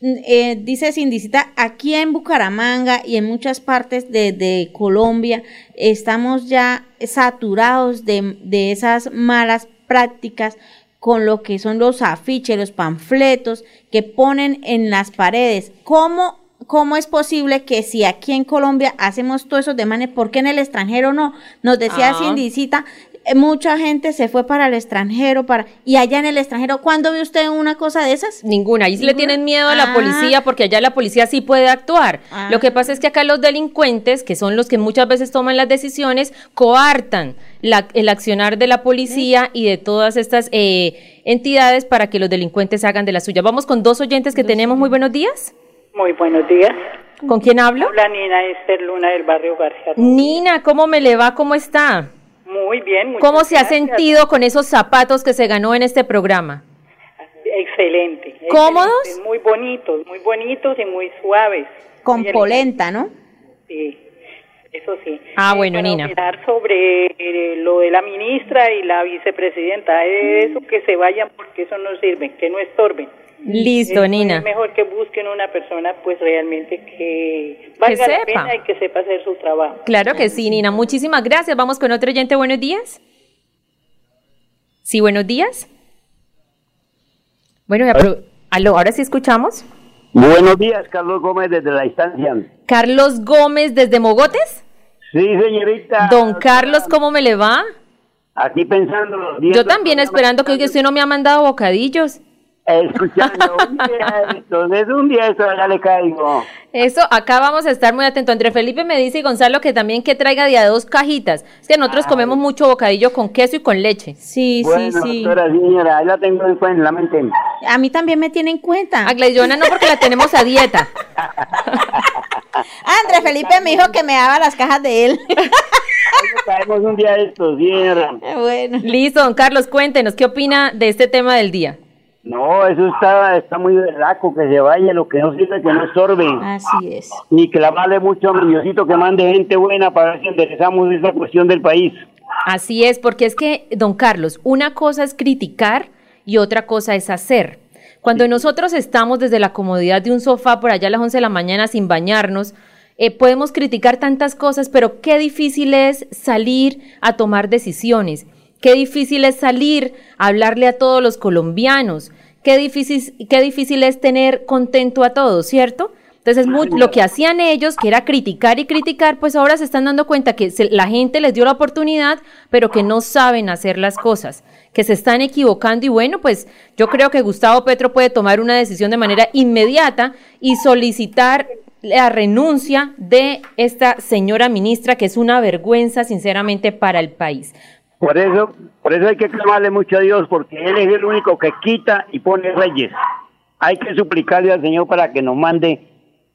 mm, eh, dice Indicita, aquí en Bucaramanga y en muchas partes de, de Colombia estamos ya saturados de, de esas malas prácticas con lo que son los afiches, los panfletos que ponen en las paredes. ¿Cómo ¿Cómo es posible que si aquí en Colombia hacemos todo eso de manera, ¿por qué en el extranjero no? Nos decía Ah. Cindicita, eh, mucha gente se fue para el extranjero, para y allá en el extranjero, ¿cuándo vio usted una cosa de esas? Ninguna. Ahí sí le Ninguna. tienen miedo a la Ah. policía porque allá la policía sí puede actuar. Ah. Lo que pasa es que acá los delincuentes, que son los que muchas veces toman las decisiones, coartan la- el accionar de la policía y de todas estas eh, entidades para que los delincuentes hagan de la suya. Vamos con dos oyentes que tenemos. Muy buenos días. Muy buenos días. ¿Con quién hablo? Habla Nina Esther Luna del barrio García. Nina, ¿cómo me le va? ¿Cómo está? Muy bien. ¿Cómo se ha sentido con esos zapatos que se ganó en este programa? Excelente. ¿Cómodos? excelente, Muy bonitos, muy bonitos y muy suaves. Con Muy polenta, ¿no? Sí, eso sí. Ah, bueno, Nina. opinar sobre eh, lo de la ministra y la vicepresidenta, eso que se vayan porque eso no sirve, que no estorben. Listo, Es- Nina. Es mejor que busquen una persona pues realmente que valga la sepa. pena y que sepa hacer su trabajo. Claro que sí, Nina. Muchísimas gracias. Vamos con otro oyente. Buenos días. Sí, buenos días. Bueno, aló, ahora sí escuchamos. Buenos días, Carlos Gómez desde la instancia. Carlos Gómez desde Mogotes. Sí, señorita. Don Carlos, ¿cómo me le va? Aquí pensando. Yo también esperando que hoy usted no me ha mandado bocadillos. Escuchando. Un día entonces, un día eso ya le caigo. Eso, acá vamos a estar muy atentos. André Felipe me dice y Gonzalo que también que traiga de a dos cajitas. Es que nosotros comemos mucho bocadillo con queso y con leche. Sí, bueno, doctora, señora, ahí la tengo en cuenta, en la mente. A mí también me tiene en cuenta. A Gladys no porque la tenemos a dieta. [laughs] André Felipe me dijo que me daba las cajas de él. Caemos un día de estos, señora. Bueno. Listo, don Carlos, cuéntenos, ¿qué opina de este tema del día? No, eso está, está muy berraco, que se vaya, lo que no sirve, que no estorbe. Así es. Ni que la vale mucho a Diosito que mande gente buena para ver si enderezamos esa cuestión del país. Así es, porque es que, don Carlos, una cosa es criticar y otra cosa es hacer. Cuando nosotros estamos desde la comodidad de un sofá por allá a las 11 de la mañana sin bañarnos, eh, podemos criticar tantas cosas, pero qué difícil es salir a tomar decisiones, qué difícil es salir a hablarle a todos los colombianos, qué difícil, qué difícil es tener contento a todos, ¿cierto? Entonces, mu- lo que hacían ellos, que era criticar y criticar, pues ahora se están dando cuenta que se- la gente les dio la oportunidad, pero que no saben hacer las cosas, que se están equivocando y bueno, pues yo creo que Gustavo Petro puede tomar una decisión de manera inmediata y solicitar la renuncia de esta señora ministra, que es una vergüenza, sinceramente, para el país. Por eso, por eso hay que clamarle mucho a Dios, porque Él es el único que quita y pone reyes. Hay que suplicarle al Señor para que nos mande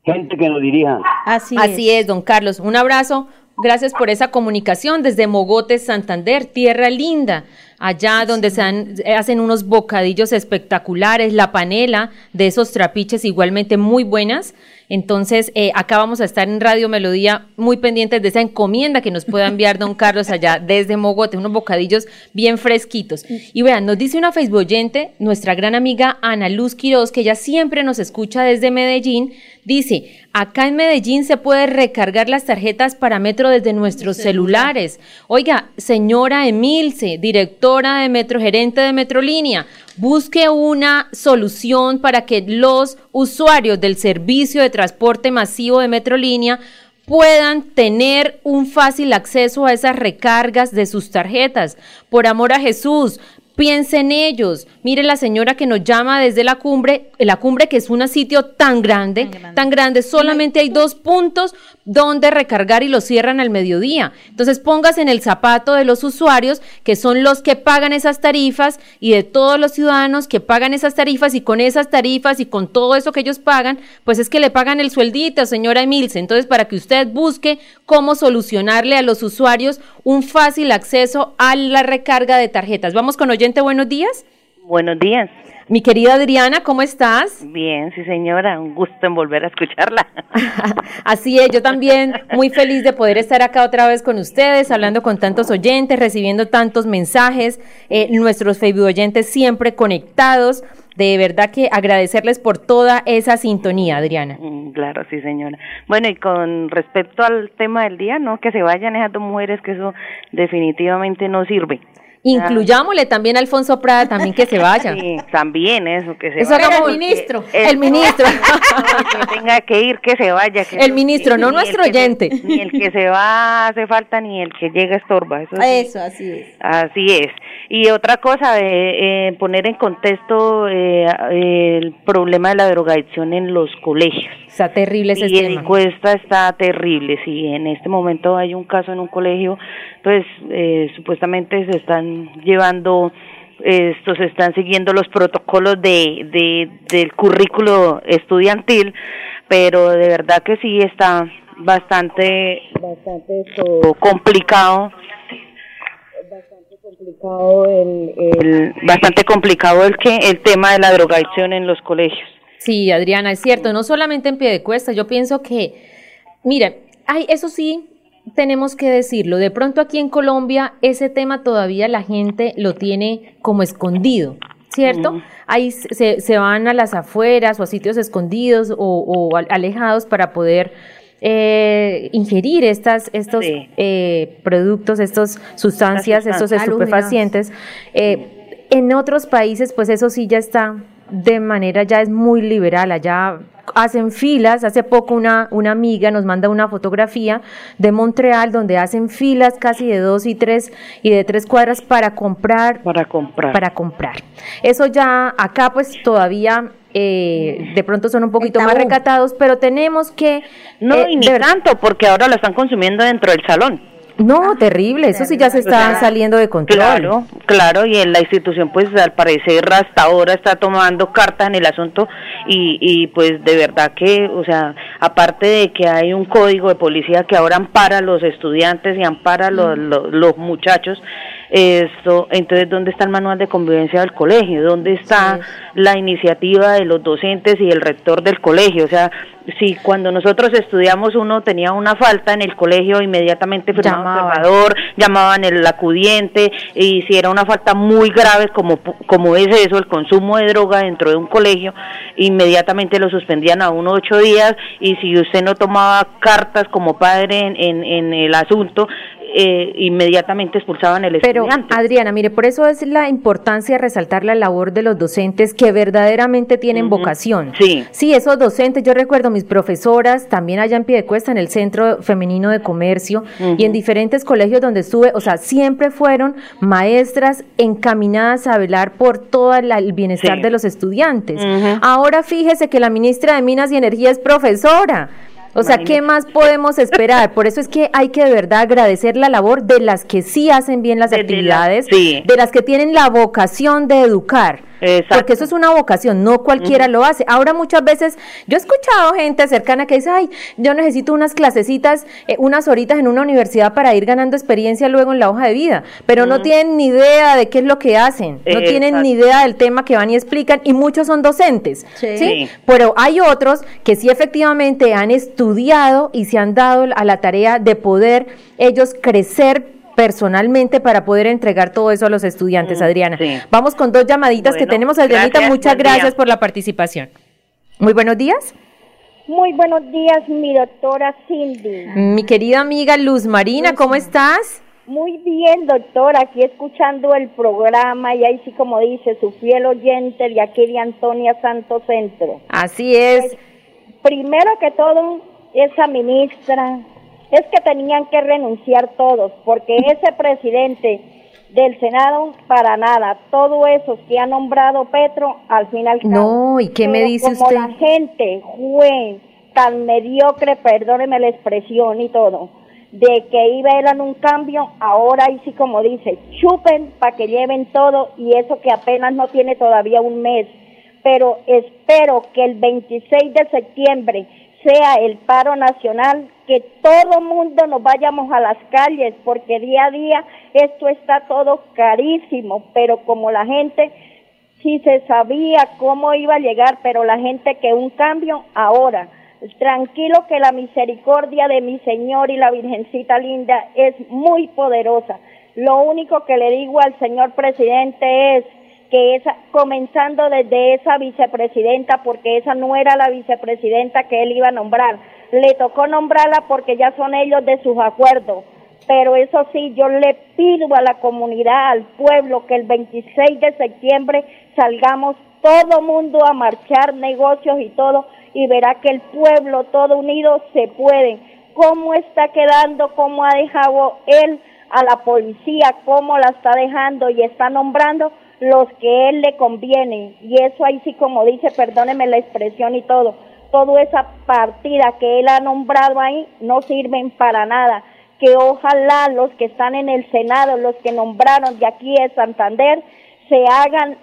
gente que nos dirija. Así, Así es, don Carlos. Un abrazo. Gracias por esa comunicación desde Mogotes, Santander, tierra linda, allá donde se han- eh, hacen unos bocadillos espectaculares, la panela de esos trapiches igualmente muy buenas. Entonces, eh, acá vamos a estar en Radio Melodía muy pendientes de esa encomienda que nos pueda enviar don Carlos allá desde Mogote, unos bocadillos bien fresquitos. Y vean, nos dice una Facebook oyente, nuestra gran amiga Ana Luz Quiroz, que ella siempre nos escucha desde Medellín, dice, acá en Medellín se puede recargar las tarjetas para Metro desde nuestros celulares. Oiga, señora Emilce, directora de Metro, gerente de Metrolínea, busque una solución para que los usuarios del servicio de transporte masivo de Metrolínea puedan tener un fácil acceso a esas recargas de sus tarjetas. Por amor a Jesús, piense en ellos. Mire la señora que nos llama desde la cumbre, la cumbre que es un sitio tan grande, tan grande, solamente hay dos puntos donde recargar y lo cierran al mediodía. Entonces póngase en el zapato de los usuarios, que son los que pagan esas tarifas, y de todos los ciudadanos que pagan esas tarifas, y con esas tarifas y con todo eso que ellos pagan, pues es que le pagan el sueldito, señora Emilce. Entonces, para que usted busque cómo solucionarle a los usuarios un fácil acceso a la recarga de tarjetas. Vamos con oyente, buenos días. Buenos días. Mi querida Adriana, ¿cómo estás? Bien, sí señora, un gusto en volver a escucharla. [laughs] Así es, yo también muy feliz de poder estar acá otra vez con ustedes, hablando con tantos oyentes, recibiendo tantos mensajes, eh, nuestros Facebook oyentes siempre conectados. De verdad que agradecerles por toda esa sintonía, Adriana. Mm, Claro, sí señora. Bueno, y con respecto al tema del día, ¿no? Que se vayan esas dos mujeres, que eso definitivamente no sirve. Incluyámosle también a Alfonso Prada, también que se [laughs] vaya. Sí, también eso, que se Eso vaya. hagamos- el ministro, [laughs] el ministro. [laughs] No, que tenga que ir, que se vaya. que El ministro, no nuestro se- oyente. ni el que se va hace falta, ni el que llega estorba. Eso, sí. Así es. Así es. Y otra cosa, de eh, poner en contexto eh, el problema de la drogadicción en los colegios. Está terrible ese y la tema. encuesta está terrible. Si en este momento hay un caso en un colegio, pues eh, supuestamente se están llevando estos se están siguiendo los protocolos de, de del currículo estudiantil, pero de verdad que sí está bastante bastante complicado complicado el, bastante complicado el que el tema de la drogadicción en los colegios. Sí, Adriana, es cierto, no solamente en pie de cuesta, yo pienso que, mira, ay, eso sí, tenemos que decirlo, de pronto aquí en Colombia ese tema todavía la gente lo tiene como escondido. ¿Cierto? Ahí se, se van a las afueras o a sitios escondidos o, o al- alejados para poder eh, ingerir estas, estos eh, productos, estas sustancias, estos estupefacientes. Eh, en otros países, pues eso sí ya está de manera, ya es muy liberal, allá hacen filas, hace poco una, una amiga nos manda una fotografía de Montreal donde hacen filas casi de dos y tres y de tres cuadras para comprar para comprar. para comprar. Eso ya acá pues todavía eh, de pronto son un poquito más recatados pero tenemos que No, eh, y ni tanto, porque ahora lo están consumiendo dentro del salón. No terrible eso sí ya se está saliendo de control. Claro, claro, y en la institución pues al parecer hasta ahora está tomando cartas en el asunto y, y pues de verdad que, o sea, aparte de que hay un código de policía que ahora ampara a los estudiantes y ampara a los, los, los muchachos, esto, entonces ¿dónde está el manual de convivencia del colegio? ¿Dónde está la iniciativa de los docentes y el rector del colegio? O sea, si cuando nosotros estudiamos uno tenía una falta en el colegio, inmediatamente firmaba un Llamaban. observador, llamaban el acudiente y si era una falta muy grave como, como es eso, el consumo de droga dentro de un colegio, inmediatamente lo suspendían a uno ocho días y si usted no tomaba cartas como padre en, en, en el asunto, eh, inmediatamente expulsaban el Pero, estudiante. Adriana, mire, por eso es la importancia de resaltar la labor de los docentes que verdaderamente tienen vocación. Sí. Sí, esos docentes, yo recuerdo mis profesoras, también allá en Piedecuesta, en el Centro Femenino de Comercio, y en diferentes colegios donde estuve, o sea, siempre fueron maestras encaminadas a velar por todo el bienestar Sí. de los estudiantes. Ahora fíjese que la ministra de Minas y Energía es profesora. O sea, ¿qué más podemos esperar? Por eso es que hay que de verdad agradecer la labor de las que sí hacen bien las actividades, sí. de las que tienen la vocación de educar. Porque eso es una vocación, no cualquiera lo hace. Ahora muchas veces, yo he escuchado gente cercana que dice, ay, yo necesito unas clasecitas, eh, unas horitas en una universidad para ir ganando experiencia luego en la hoja de vida, pero no tienen ni idea de qué es lo que hacen, no tienen ni idea del tema que van y explican, y muchos son docentes, Sí. ¿sí? Pero hay otros que sí efectivamente han estudiado y se han dado a la tarea de poder ellos crecer personalmente para poder entregar todo eso a los estudiantes, Adriana. Vamos con dos llamaditas que tenemos. Adrianita, gracias, muchas día. gracias por la participación. Muy buenos días. Muy buenos días, mi doctora Cindy. Mi querida amiga Luz Marina, ¿cómo estás? Muy bien, doctora, aquí escuchando el programa y ahí sí como dice, su fiel oyente de aquí de Antonia Santo Centro. Así es. Primero que todo, esa ministra, es que tenían que renunciar todos, porque ese presidente del Senado, para nada, todo eso que ha nombrado Petro, al final... No, ¿y qué me dice como usted? la gente fue tan mediocre, perdóneme la expresión y todo, de que iba en un cambio, ahora ahí sí como dice, chupen para que lleven todo y eso que apenas no tiene todavía un mes. Pero espero que el 26 de septiembre sea el paro nacional, que todo mundo nos vayamos a las calles, porque día a día esto está todo carísimo, pero como la gente sí se sabía cómo iba a llegar, pero la gente que un cambio ahora. Tranquilo que la misericordia de mi Señor y la Virgencita linda es muy poderosa. Lo único que le digo al señor presidente es que esa, comenzando desde esa vicepresidenta, porque esa no era la vicepresidenta que él iba a nombrar, le tocó nombrarla porque ya son ellos de sus acuerdos. Pero eso sí, yo le pido a la comunidad, al pueblo, que el 26 de septiembre salgamos todo mundo a marchar, negocios y todo, y verá que el pueblo todo unido se puede. ¿Cómo está quedando? ¿Cómo ha dejado él a la policía? ¿Cómo la está dejando y está nombrando? los que él le conviene y eso ahí sí como dice, perdóneme la expresión y todo, toda esa partida que él ha nombrado ahí no sirven para nada, que ojalá los que están en el Senado, los que nombraron de aquí de Santander, se hagan,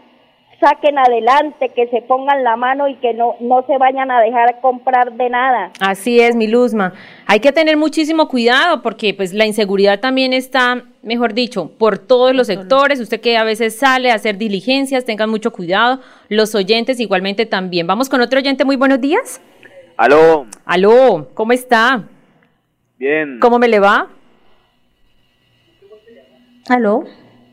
saquen adelante, que se pongan la mano y que no, no se vayan a dejar comprar de nada. Así es, mi Luzma. Hay que tener muchísimo cuidado porque pues la inseguridad también está, mejor dicho, por todos los sectores. Usted que a veces sale a hacer diligencias, tengan mucho cuidado. Los oyentes igualmente también. Vamos con otro oyente. Muy buenos días. Aló, Aló, ¿cómo está? bien. ¿Cómo me le va? Aló.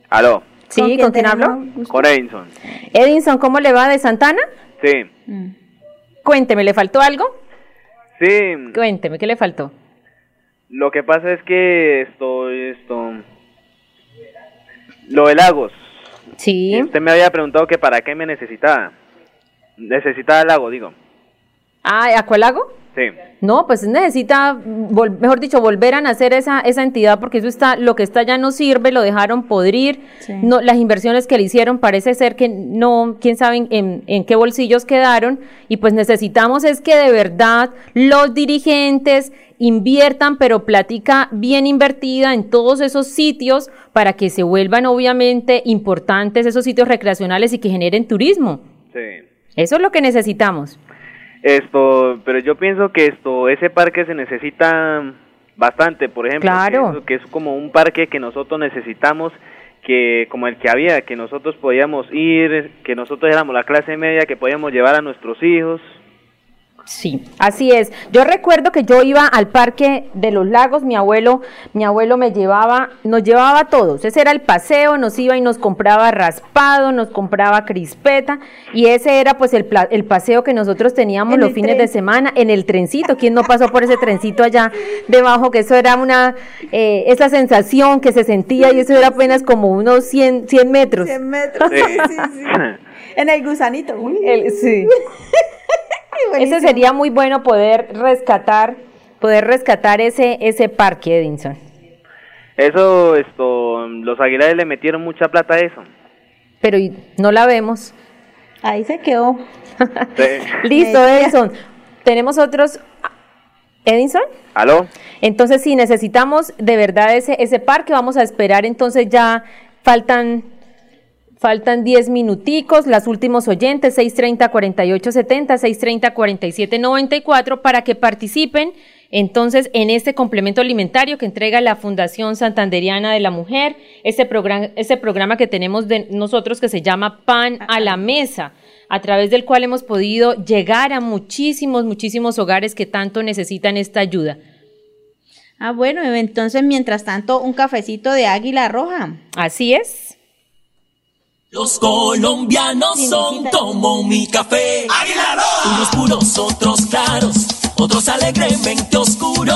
Aló, Sí, ¿con quién hablo? con Edinson. Edinson, ¿cómo le va de Santana? Sí, Cuénteme, ¿le faltó algo? sí. Cuénteme, ¿qué le faltó? Lo que pasa es que esto, esto, lo de Lagos. Sí. Usted me había preguntado que para qué me necesitaba. Necesitaba el lago, digo. Ah, ¿Acualago? Sí. No, pues necesita, mejor dicho, volver a nacer esa, esa entidad porque eso está, lo que está ya no sirve, lo dejaron podrir, no, las inversiones que le hicieron parece ser que no, quién sabe en, en- en qué bolsillos quedaron y pues necesitamos es que de verdad los dirigentes inviertan, pero plática bien invertida en todos esos sitios para que se vuelvan obviamente importantes esos sitios recreacionales y que generen turismo. Sí. Eso es lo que necesitamos. Esto, pero yo pienso que esto, ese parque se necesita bastante, por ejemplo, Claro. que es como un parque que nosotros necesitamos, que como el que había, que nosotros podíamos ir, que nosotros éramos la clase media, que podíamos llevar a nuestros hijos. Sí, así es. Yo recuerdo que yo iba al parque de los lagos, mi abuelo, mi abuelo me llevaba, nos llevaba a todos. Ese era el paseo, nos iba y nos compraba raspado, nos compraba crispeta y ese era pues el, paseo que nosotros teníamos En los fines de semana en el trencito. ¿Quién no pasó por ese trencito allá debajo? Que eso era una, eh, esa sensación que se sentía y eso era apenas como unos 100, 100 metros. 100 metros. Sí, sí, sí. [laughs] En el gusanito. Uy. El- sí. [laughs] Ese sería muy bueno poder rescatar, poder rescatar ese, ese parque, Edinson. Eso, esto, los aguilares le metieron mucha plata a eso. Pero y- no la vemos. Ahí se quedó. [laughs] Sí. [laughs] Listo, Edinson. Tenemos otros. Edinson. ¿Aló? Entonces, si necesitamos de verdad ese, ese parque, vamos a esperar. Entonces, ya faltan Faltan 10 minuticos, las últimos oyentes, 630-4870, 630-4794, para que participen entonces en este complemento alimentario que entrega la Fundación Santanderiana de la Mujer, ese programa, ese programa que tenemos de nosotros que se llama Pan a la Mesa, a través del cual hemos podido llegar a muchísimos, muchísimos hogares que tanto necesitan esta ayuda. Ah, bueno, entonces mientras tanto un cafecito de águila roja. Así es. Los colombianos son como mi café. Unos puros, otros claros, otros alegremente oscuros.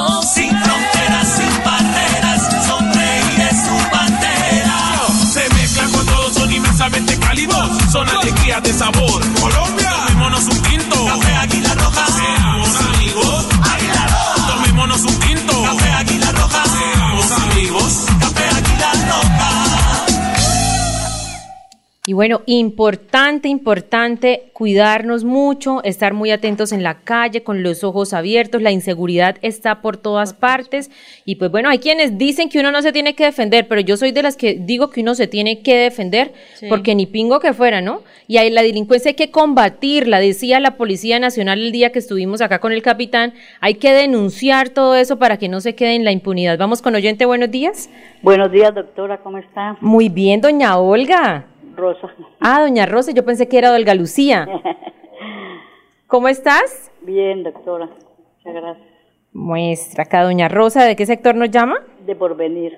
Bueno, importante, importante cuidarnos mucho, estar muy atentos en la calle, con los ojos abiertos, la inseguridad está por todas partes. Y pues bueno, hay quienes dicen que uno no se tiene que defender, pero yo soy de las que digo que uno se tiene que defender, Sí. porque ni pingo que fuera, ¿no? Y ahí la delincuencia hay que combatirla, decía la Policía Nacional el día que estuvimos acá con el capitán, hay que denunciar todo eso para que no se quede en la impunidad. Vamos con oyente, buenos días. Buenos días, doctora, ¿cómo está? Muy bien, doña Olga. Rosa. Ah, doña Rosa, yo pensé que era Olga Lucía. [laughs] ¿Cómo estás? Bien, doctora. Muchas gracias. Muestra acá, doña Rosa, ¿de qué sector nos llama? De porvenir.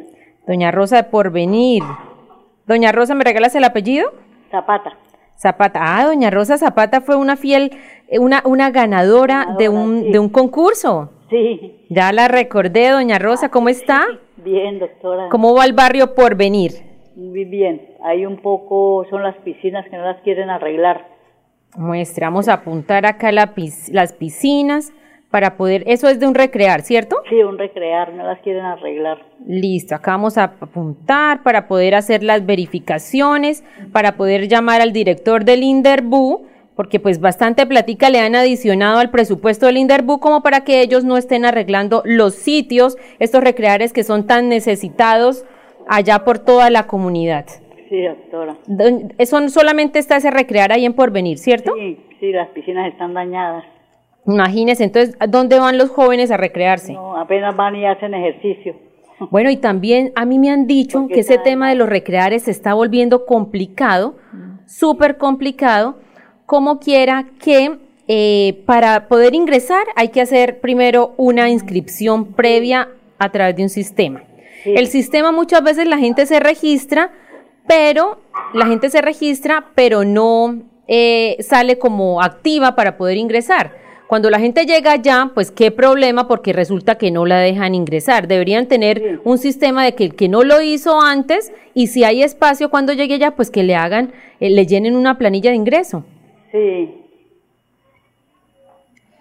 Doña Rosa de Porvenir. Doña Rosa, ¿me regalas el apellido? Zapata. Zapata. Ah, doña Rosa Zapata fue una fiel, eh, una, una ganadora, de, un, de un concurso. Sí. Ya la recordé, doña Rosa, ¿cómo está? Bien, doctora. ¿Cómo va el barrio Porvenir? Muy bien. Hay un poco, son las piscinas que no las quieren arreglar. Muestra, vamos a apuntar acá la pis- las piscinas para poder, eso es de un recrear, ¿cierto? Sí, un recrear, no las quieren arreglar. Listo, acá vamos a apuntar para poder hacer las verificaciones, para poder llamar al director del Inderbu, porque pues bastante platica le han adicionado al presupuesto del Inderbu como para que ellos no estén arreglando los sitios, estos recreares que son tan necesitados allá por toda la comunidad. Sí, doctora. Eso solamente está ese recrear ahí en Porvenir, ¿cierto? Sí, sí, las piscinas están dañadas. Imagínense, entonces, ¿a ¿dónde van los jóvenes a recrearse? No, apenas van y hacen ejercicio. [laughs] Bueno, y también a mí me han dicho que ese tema de los recreares se está volviendo complicado, súper complicado, como quiera que eh, para poder ingresar hay que hacer primero una inscripción previa a través de un sistema. El sistema muchas veces la gente se registra, pero la gente se registra, pero no eh, sale como activa para poder ingresar. Cuando la gente llega allá, pues qué problema porque resulta que no la dejan ingresar. Deberían tener un sistema de que el que no lo hizo antes y si hay espacio cuando llegue allá, pues que le hagan, eh, le llenen una planilla de ingreso. Sí.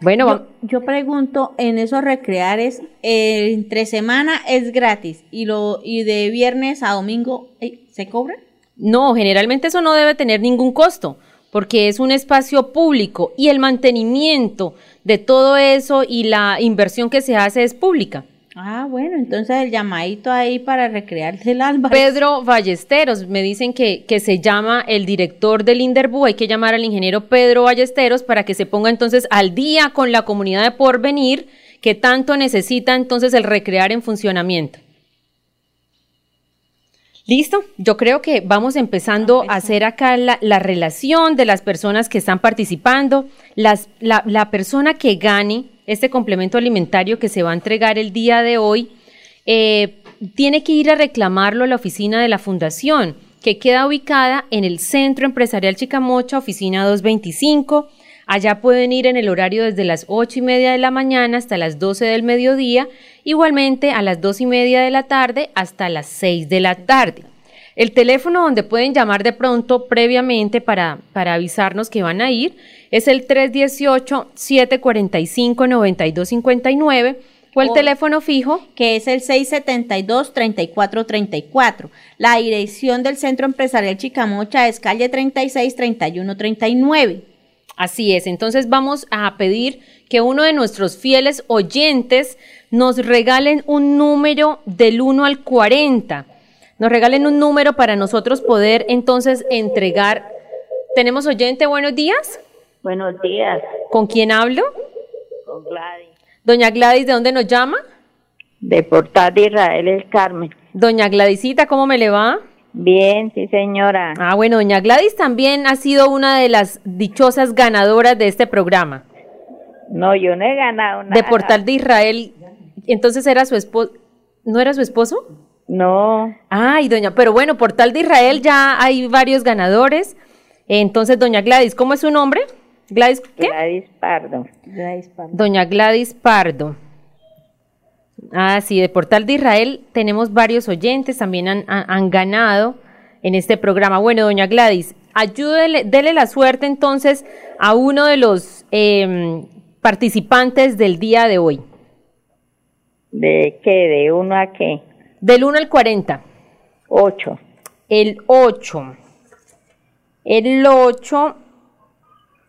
Bueno, yo, yo pregunto, en esos recreares, eh, entre semana es gratis y lo y de viernes a domingo eh, se cobra. No, generalmente eso no debe tener ningún costo, porque es un espacio público y el mantenimiento de todo eso y la inversión que se hace es pública. Ah, bueno, entonces el llamadito ahí para recrearse el alba. Pedro Ballesteros, me dicen que, que se llama el director del Inderbu, hay que llamar al ingeniero Pedro Ballesteros para que se ponga entonces al día con la comunidad de porvenir que tanto necesita entonces el recrear en funcionamiento. Listo, yo creo que vamos empezando a hacer acá la, la relación de las personas que están participando. Las, la, la persona que gane este complemento alimentario que se va a entregar el día de hoy, eh, tiene que ir a reclamarlo a la oficina de la fundación, que queda ubicada en el Centro Empresarial Chicamocha, oficina 225. Allá pueden ir en el horario desde las ocho y media de la mañana hasta las 12 del mediodía, igualmente a las dos y media de la tarde hasta las 6 de la tarde. El teléfono donde pueden llamar de pronto previamente para, para avisarnos que van a ir es el 318-745-9259 o el O- teléfono fijo que es el 672-3434. La dirección del Centro Empresarial Chicamocha es calle 36 31 39. Así es, entonces vamos a pedir que uno de nuestros fieles oyentes nos regalen un número del 1 al 40. Nos regalen un número para nosotros poder entonces entregar. ¿Tenemos oyente? Buenos días. Buenos días. ¿Con quién hablo? Con Gladys. Doña Gladys, ¿de dónde nos llama? De Portal de Israel, el Carmen. Doña Gladysita, ¿cómo me le va? Bien, sí, señora. Ah, bueno, doña Gladys también ha sido una de las dichosas ganadoras de este programa. No, yo no he ganado nada. De Portal de Israel. Entonces era su esposo. ¿No era su esposo? No. Ay, doña, pero bueno, Portal de Israel ya hay varios ganadores. Entonces, doña Gladys, ¿cómo es su nombre? Gladys, ¿qué? Gladys Pardo. Gladys Pardo. Doña Gladys Pardo. Ah, sí, de Portal de Israel tenemos varios oyentes, también han, han- han ganado en este programa. Bueno, doña Gladys, ayúdele, dele la suerte entonces a uno de los em, participantes del día de hoy. ¿De qué? ¿De uno a qué? Del 1 al 40. 8. El 8. El 8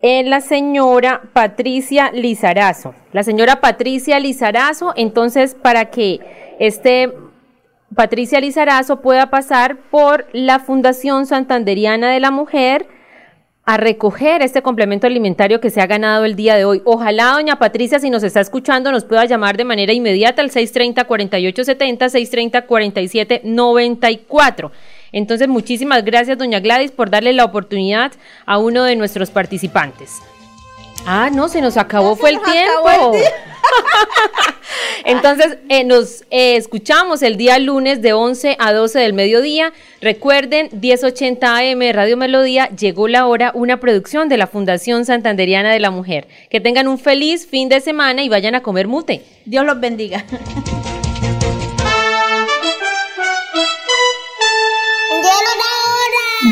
es la señora Patricia Lizarazo. La señora Patricia Lizarazo, entonces para que este Patricia Lizarazo pueda pasar por la Fundación Santanderiana de la Mujer a recoger este complemento alimentario que se ha ganado el día de hoy. Ojalá, doña Patricia, si nos está escuchando, nos pueda llamar de manera inmediata al 630-4870, 630-4794. Entonces, muchísimas gracias, doña Gladys, por darle la oportunidad a uno de nuestros participantes. Ah, no, se nos acabó, fue el tiempo. el [laughs] Entonces, eh, nos eh, escuchamos el día lunes de 11 a 12 del mediodía. Recuerden, 1080 AM Radio Melodía, llegó la hora, una producción de la Fundación Santanderiana de la Mujer. Que tengan un feliz fin de semana y vayan a comer mute. Dios los bendiga. [laughs]